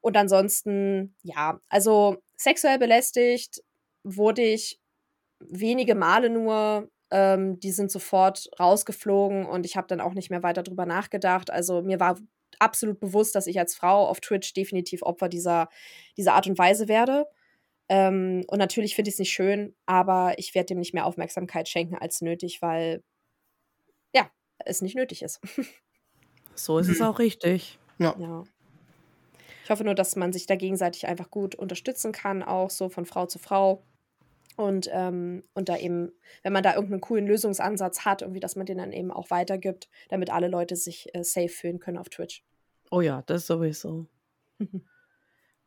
Und ansonsten, ja, also sexuell belästigt wurde ich wenige Male nur. Ähm, die sind sofort rausgeflogen und ich habe dann auch nicht mehr weiter drüber nachgedacht. Also mir war absolut bewusst, dass ich als Frau auf Twitch definitiv Opfer dieser, dieser Art und Weise werde. Ähm, und natürlich finde ich es nicht schön, aber ich werde dem nicht mehr Aufmerksamkeit schenken als nötig, weil ja, es nicht nötig ist. So ist es auch richtig. Ja. ja. Ich hoffe nur, dass man sich da gegenseitig einfach gut unterstützen kann, auch so von Frau zu Frau. Und, ähm, und da eben, wenn man da irgendeinen coolen Lösungsansatz hat, irgendwie, dass man den dann eben auch weitergibt, damit alle Leute sich äh, safe fühlen können auf Twitch. Oh ja, das sowieso.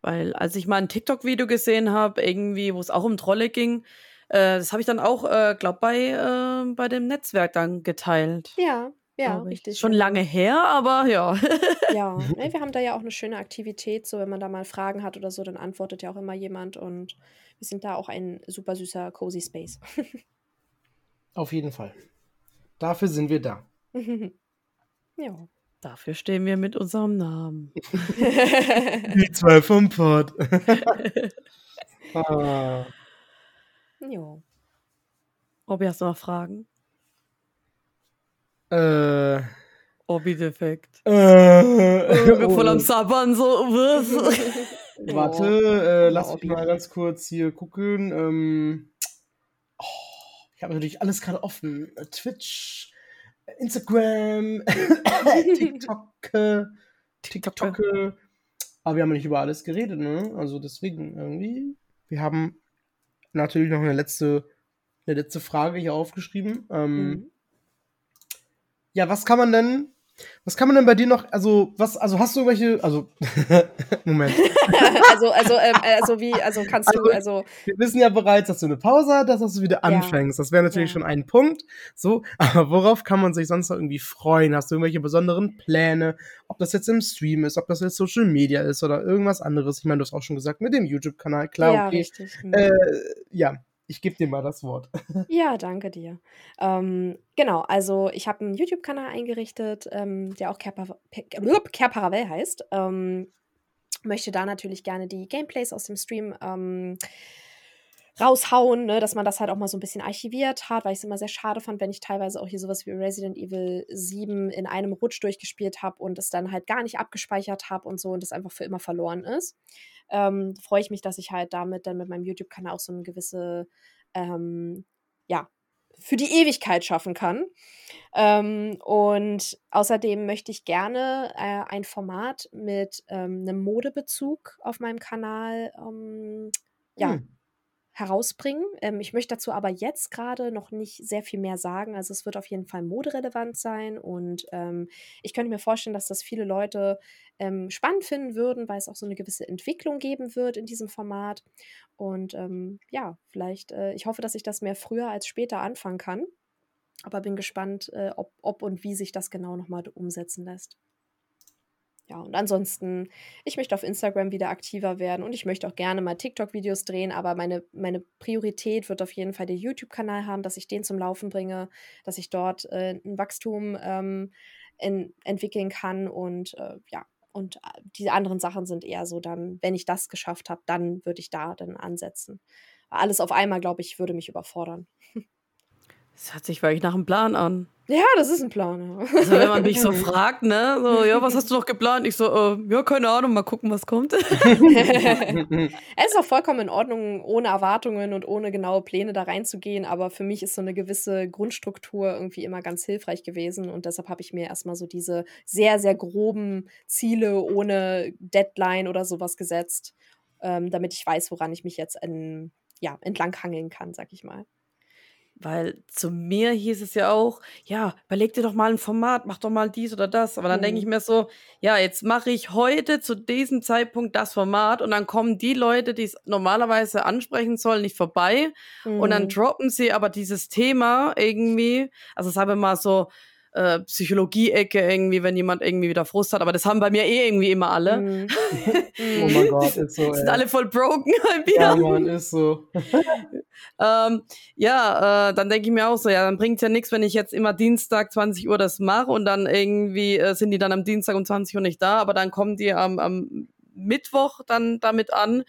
Weil als ich mal ein TikTok-Video gesehen habe, irgendwie, wo es auch um Trolle ging, äh, das habe ich dann auch, äh, glaube bei, äh, bei dem Netzwerk dann geteilt. Ja, ja, richtig. Schon lange her, aber ja. Ja, ne, wir haben da ja auch eine schöne Aktivität. So, wenn man da mal Fragen hat oder so, dann antwortet ja auch immer jemand. Und wir sind da auch ein super süßer, cozy Space. Auf jeden Fall. Dafür sind wir da. ja. Dafür stehen wir mit unserem Namen. Die zwei vom Pod. ah. ja. Obi, hast du noch Fragen? Äh, Obi-Defekt. Äh, Junge, voll am Sabbern, so. was? Warte, Oh, äh, lass mich mal ganz kurz hier gucken. Ähm, oh, ich habe natürlich alles gerade offen. Äh, Twitch, Instagram, TikTok, TikTok. Aber wir haben nicht über alles geredet, ne? Also deswegen irgendwie. Wir haben natürlich noch eine letzte, eine letzte Frage hier aufgeschrieben. Ähm, Mhm. Ja, was kann man denn, was kann man denn bei dir noch, also, was, also hast du irgendwelche, also, Moment. also, also, ähm, also wie, also kannst du, also, Wir wissen ja bereits, dass du eine Pause hattest, dass du wieder anfängst. Das wäre natürlich Ja. schon ein Punkt. So, aber worauf kann man sich sonst noch irgendwie freuen? Hast du irgendwelche besonderen Pläne? Ob das jetzt im Stream ist, ob das jetzt Social Media ist oder irgendwas anderes? Ich meine, du hast auch schon gesagt, mit dem YouTube-Kanal, klar, ja, okay. richtig. Mhm. Äh, ja, ich gebe dir mal das Wort. Ja, danke dir. Ähm, genau, also ich habe einen YouTube-Kanal eingerichtet, ähm, der auch Care, Paravel heißt. Ähm, möchte da natürlich gerne die Gameplays aus dem Stream ähm, raushauen, ne, dass man das halt auch mal so ein bisschen archiviert hat, weil ich es immer sehr schade fand, wenn ich teilweise auch hier sowas wie Resident Evil 7 in einem Rutsch durchgespielt habe und es dann halt gar nicht abgespeichert habe und so und es einfach für immer verloren ist. Ähm, freue ich mich, dass ich halt damit dann mit meinem YouTube-Kanal auch so eine gewisse, ähm, ja, für die Ewigkeit schaffen kann. Ähm, und außerdem möchte ich gerne äh, ein Format mit ähm, einem Modebezug auf meinem Kanal ähm, ja, Hm. Herausbringen. Ähm, ich möchte dazu aber jetzt gerade noch nicht sehr viel mehr sagen. Also es wird auf jeden Fall moderelevant sein und ähm, ich könnte mir vorstellen, dass das viele Leute ähm, spannend finden würden, weil es auch so eine gewisse Entwicklung geben wird in diesem Format. Und ähm, ja, vielleicht, äh, ich hoffe, dass ich das mehr früher als später anfangen kann. Aber bin gespannt, äh, ob, ob und wie sich das genau nochmal umsetzen lässt. Ja, und ansonsten, ich möchte auf Instagram wieder aktiver werden und ich möchte auch gerne mal TikTok-Videos drehen, aber meine, meine Priorität wird auf jeden Fall der YouTube-Kanal haben, dass ich den zum Laufen bringe, dass ich dort äh, ein Wachstum ähm, in, entwickeln kann und äh, ja, und äh, die anderen Sachen sind eher so dann, wenn ich das geschafft habe, dann würde ich da dann ansetzen. Alles auf einmal, glaube ich, würde mich überfordern. Das hört sich wirklich nach einem Plan an. Ja, das ist ein Plan. Ja. Also wenn man mich so fragt, ne, so, ja, was hast du noch geplant? Ich so, äh, ja, keine Ahnung, mal gucken, was kommt. Es ist auch vollkommen in Ordnung, ohne Erwartungen und ohne genaue Pläne da reinzugehen, aber für mich ist so eine gewisse Grundstruktur irgendwie immer ganz hilfreich gewesen und deshalb habe ich mir erstmal so diese sehr, sehr groben Ziele ohne Deadline oder sowas gesetzt, ähm, damit ich weiß, woran ich mich jetzt in, ja, entlanghangeln kann, sag ich mal. Weil zu mir hieß es ja auch, ja, überleg dir doch mal ein Format, mach doch mal dies oder das. Aber dann denke ich Mhm. mir so, ja, jetzt mache ich heute zu diesem Zeitpunkt das Format und dann kommen die Leute, die es normalerweise ansprechen sollen, nicht vorbei. Und dann Mhm. droppen sie aber dieses Thema irgendwie, also sagen wir mal so äh, Psychologie-Ecke irgendwie, wenn jemand irgendwie wieder Frust hat, aber das haben bei mir eh irgendwie immer alle. Mhm. Oh mein Gott, ist so, Sind ey. alle voll broken bei mir. Ja, Mann, ist so. Ähm, ja, äh, dann denke ich mir auch so, ja, dann bringt's ja nichts, wenn ich jetzt immer Dienstag 20 Uhr das mache und dann irgendwie äh, sind die dann am Dienstag um 20 Uhr nicht da, aber dann kommen die am, am Mittwoch dann damit an,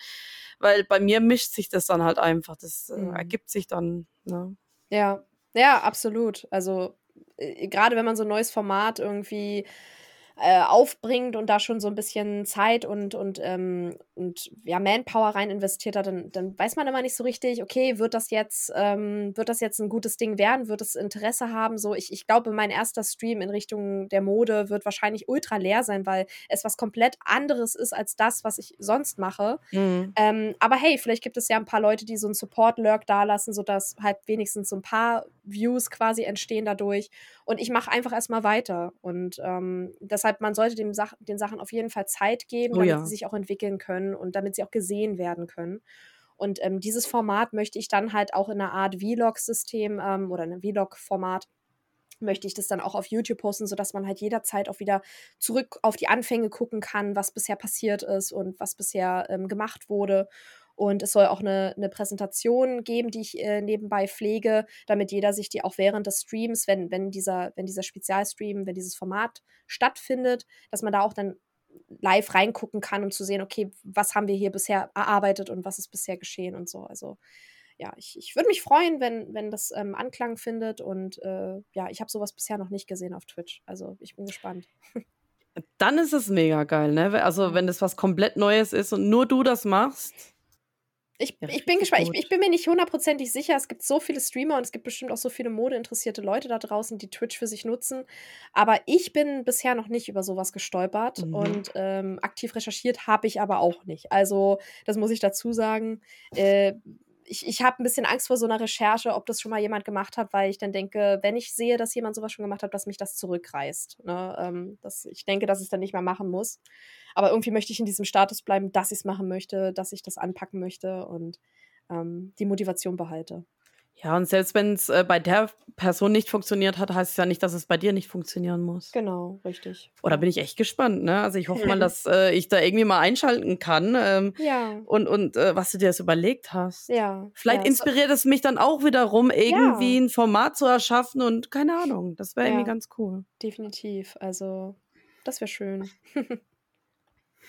weil bei mir mischt sich das dann halt einfach. Das äh, Mhm. ergibt sich dann. Ne? Ja, ja, absolut. Also gerade wenn man so ein neues Format irgendwie äh, aufbringt und da schon so ein bisschen Zeit und, und, ähm, und ja, Manpower rein investiert hat, dann, dann weiß man immer nicht so richtig, okay, wird das jetzt, ähm, wird das jetzt ein gutes Ding werden? Wird es Interesse haben? So, ich, ich glaube, mein erster Stream in Richtung der Mode wird wahrscheinlich ultra leer sein, weil es was komplett anderes ist als das, was ich sonst mache. Mhm. Ähm, aber hey, vielleicht gibt es ja ein paar Leute, die so einen Support-Lurk dalassen, sodass halt wenigstens so ein paar Views quasi entstehen dadurch. Und ich mache einfach erstmal weiter. Und ähm, deshalb, man sollte dem Sach den Sachen auf jeden Fall Zeit geben, Oh damit ja. sie sich auch entwickeln können und damit sie auch gesehen werden können. Und ähm, dieses Format möchte ich dann halt auch in einer Art Vlog-System ähm, oder einem Vlog-Format möchte ich das dann auch auf YouTube posten, sodass man halt jederzeit auch wieder zurück auf die Anfänge gucken kann, was bisher passiert ist und was bisher ähm, gemacht wurde. Und es soll auch eine, eine Präsentation geben, die ich äh, nebenbei pflege, damit jeder sich die auch während des Streams, wenn, wenn, dieser, wenn dieser Spezialstream, wenn dieses Format stattfindet, dass man da auch dann live reingucken kann, um zu sehen, okay, was haben wir hier bisher erarbeitet und was ist bisher geschehen und so. Also ja, ich, ich würde mich freuen, wenn, wenn das ähm, Anklang findet. Und äh, ja, ich habe sowas bisher noch nicht gesehen auf Twitch. Also ich bin gespannt. Dann ist es mega geil, ne? Also, wenn das was komplett Neues ist und nur du das machst. Ich, Ja, ich bin gespannt. Ich, ich bin mir nicht hundertprozentig sicher. Es gibt so viele Streamer und es gibt bestimmt auch so viele modeinteressierte Leute da draußen, die Twitch für sich nutzen. Aber ich bin bisher noch nicht über sowas gestolpert Mhm. und ähm, aktiv recherchiert habe ich aber auch nicht. Also, das muss ich dazu sagen. Äh, ich ich habe ein bisschen Angst vor so einer Recherche, ob das schon mal jemand gemacht hat, weil ich dann denke, wenn ich sehe, dass jemand sowas schon gemacht hat, dass mich das zurückreißt. Ne? Ähm, dass ich denke, dass ich es dann nicht mehr machen muss. Aber irgendwie möchte ich in diesem Status bleiben, dass ich es machen möchte, dass ich das anpacken möchte und ähm, die Motivation behalte. Ja, und selbst wenn es äh, bei der Person nicht funktioniert hat, heißt es ja nicht, dass es bei dir nicht funktionieren muss. Genau, richtig. Oder bin ich echt gespannt, ne? Also ich hoffe mal, dass äh, ich da irgendwie mal einschalten kann ähm, Ja, und, und äh, was du dir jetzt überlegt hast. ja. Vielleicht ja, so- inspiriert es mich dann auch wiederum, irgendwie ein Format zu erschaffen und keine Ahnung. Das wäre irgendwie Ja. ganz cool. definitiv. Also, das wäre schön.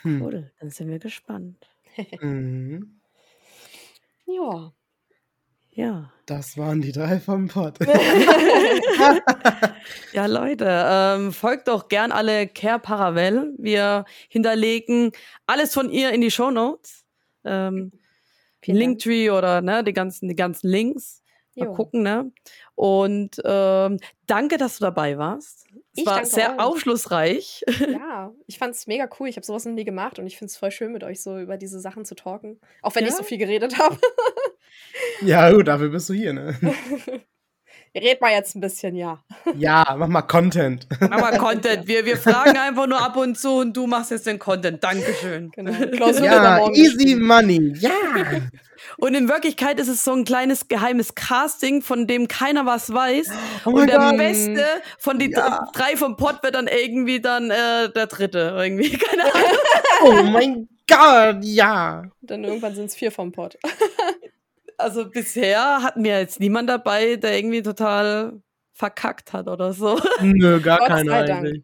Hm. Cool, dann sind wir gespannt. Mhm. Ja. Ja. Das waren die drei vom Pod. Ja, Leute, ähm, folgt doch gern alle Care Paravel. Wir hinterlegen alles von ihr in die Show Notes. Ähm, Dank. Linktree oder ne, die ganzen, die ganzen Links. Mal Jo. gucken, ne? Und ähm, danke, dass du dabei warst. Es Ich war sehr euch. aufschlussreich. Ja, ich fand es mega cool. Ich habe sowas noch nie gemacht und ich finde es voll schön, mit euch so über diese Sachen zu talken. Auch wenn ich Ja. so viel geredet habe. ja, gut, dafür bist du hier, ne? Redet mal jetzt ein bisschen, ja. Ja, mach mal Content. Aber Content, wir, wir fragen einfach nur ab und zu und du machst jetzt den Content. Dankeschön. Genau. Klausur Ja, easy money. Ja. Und in Wirklichkeit ist es so ein kleines geheimes Casting, von dem keiner was weiß. Oh und der Gott. Beste von den Ja. drei vom Pott wird dann irgendwie dann äh, der Dritte. Irgendwie, keine Ahnung. Oh mein Gott, ja. Dann irgendwann sind es vier vom Pott. Also bisher hatten wir jetzt niemand dabei, der irgendwie total verkackt hat oder so. Nö, gar Gott keine sei Dank. eigentlich.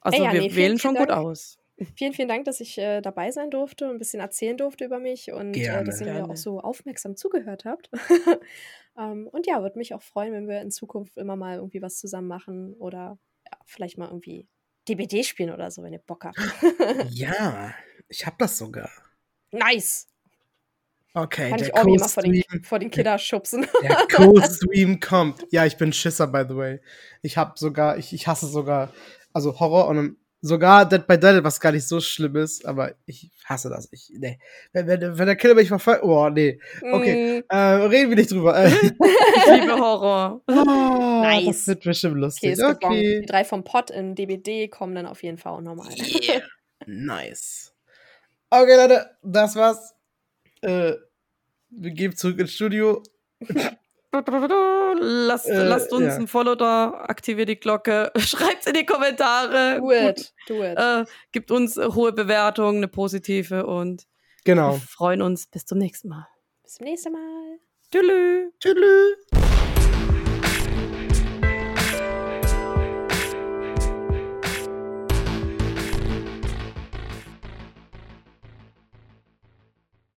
Also ja, wir nee, wählen schon vielen gut Dank. aus. Vielen, vielen Dank, dass ich äh, dabei sein durfte und ein bisschen erzählen durfte über mich und äh, dass ihr mir Gerne. auch so aufmerksam zugehört habt. ähm, und ja, würde mich auch freuen, wenn wir in Zukunft immer mal irgendwie was zusammen machen oder ja, vielleicht mal irgendwie DBD spielen oder so, wenn ihr Bock habt. Ja, ich hab das sogar. nice! Okay, Kann der ich Orbi mal vor den, vor den Kidder schubsen. der Co-Stream kommt. Ja, ich bin Schisser, by the way. Ich hab sogar, ich, ich hasse sogar, also Horror und sogar Dead by Dead, was gar nicht so schlimm ist, aber ich hasse das. Ich, nee. Wenn, wenn, wenn der Killer mich verfolgt, oh, nee. Okay, Mm, äh, reden wir nicht drüber. Äh, Ich liebe Horror. oh, Nice. Das wird bestimmt okay, lustig. ist gebongt. Okay. Die drei vom Pott in DBD kommen dann auf jeden Fall auch nochmal. Yeah. nice. Okay, Leute, das war's. Äh, wir gehen zurück ins Studio. Lasst, Äh, lasst uns ja. ein Follow da, aktiviert die Glocke, schreibt's in die Kommentare. Do it, do it. Äh, gibt uns hohe Bewertungen, eine positive und wir Genau. freuen uns bis zum nächsten Mal. Bis zum nächsten Mal. Tschüss. Tschüss.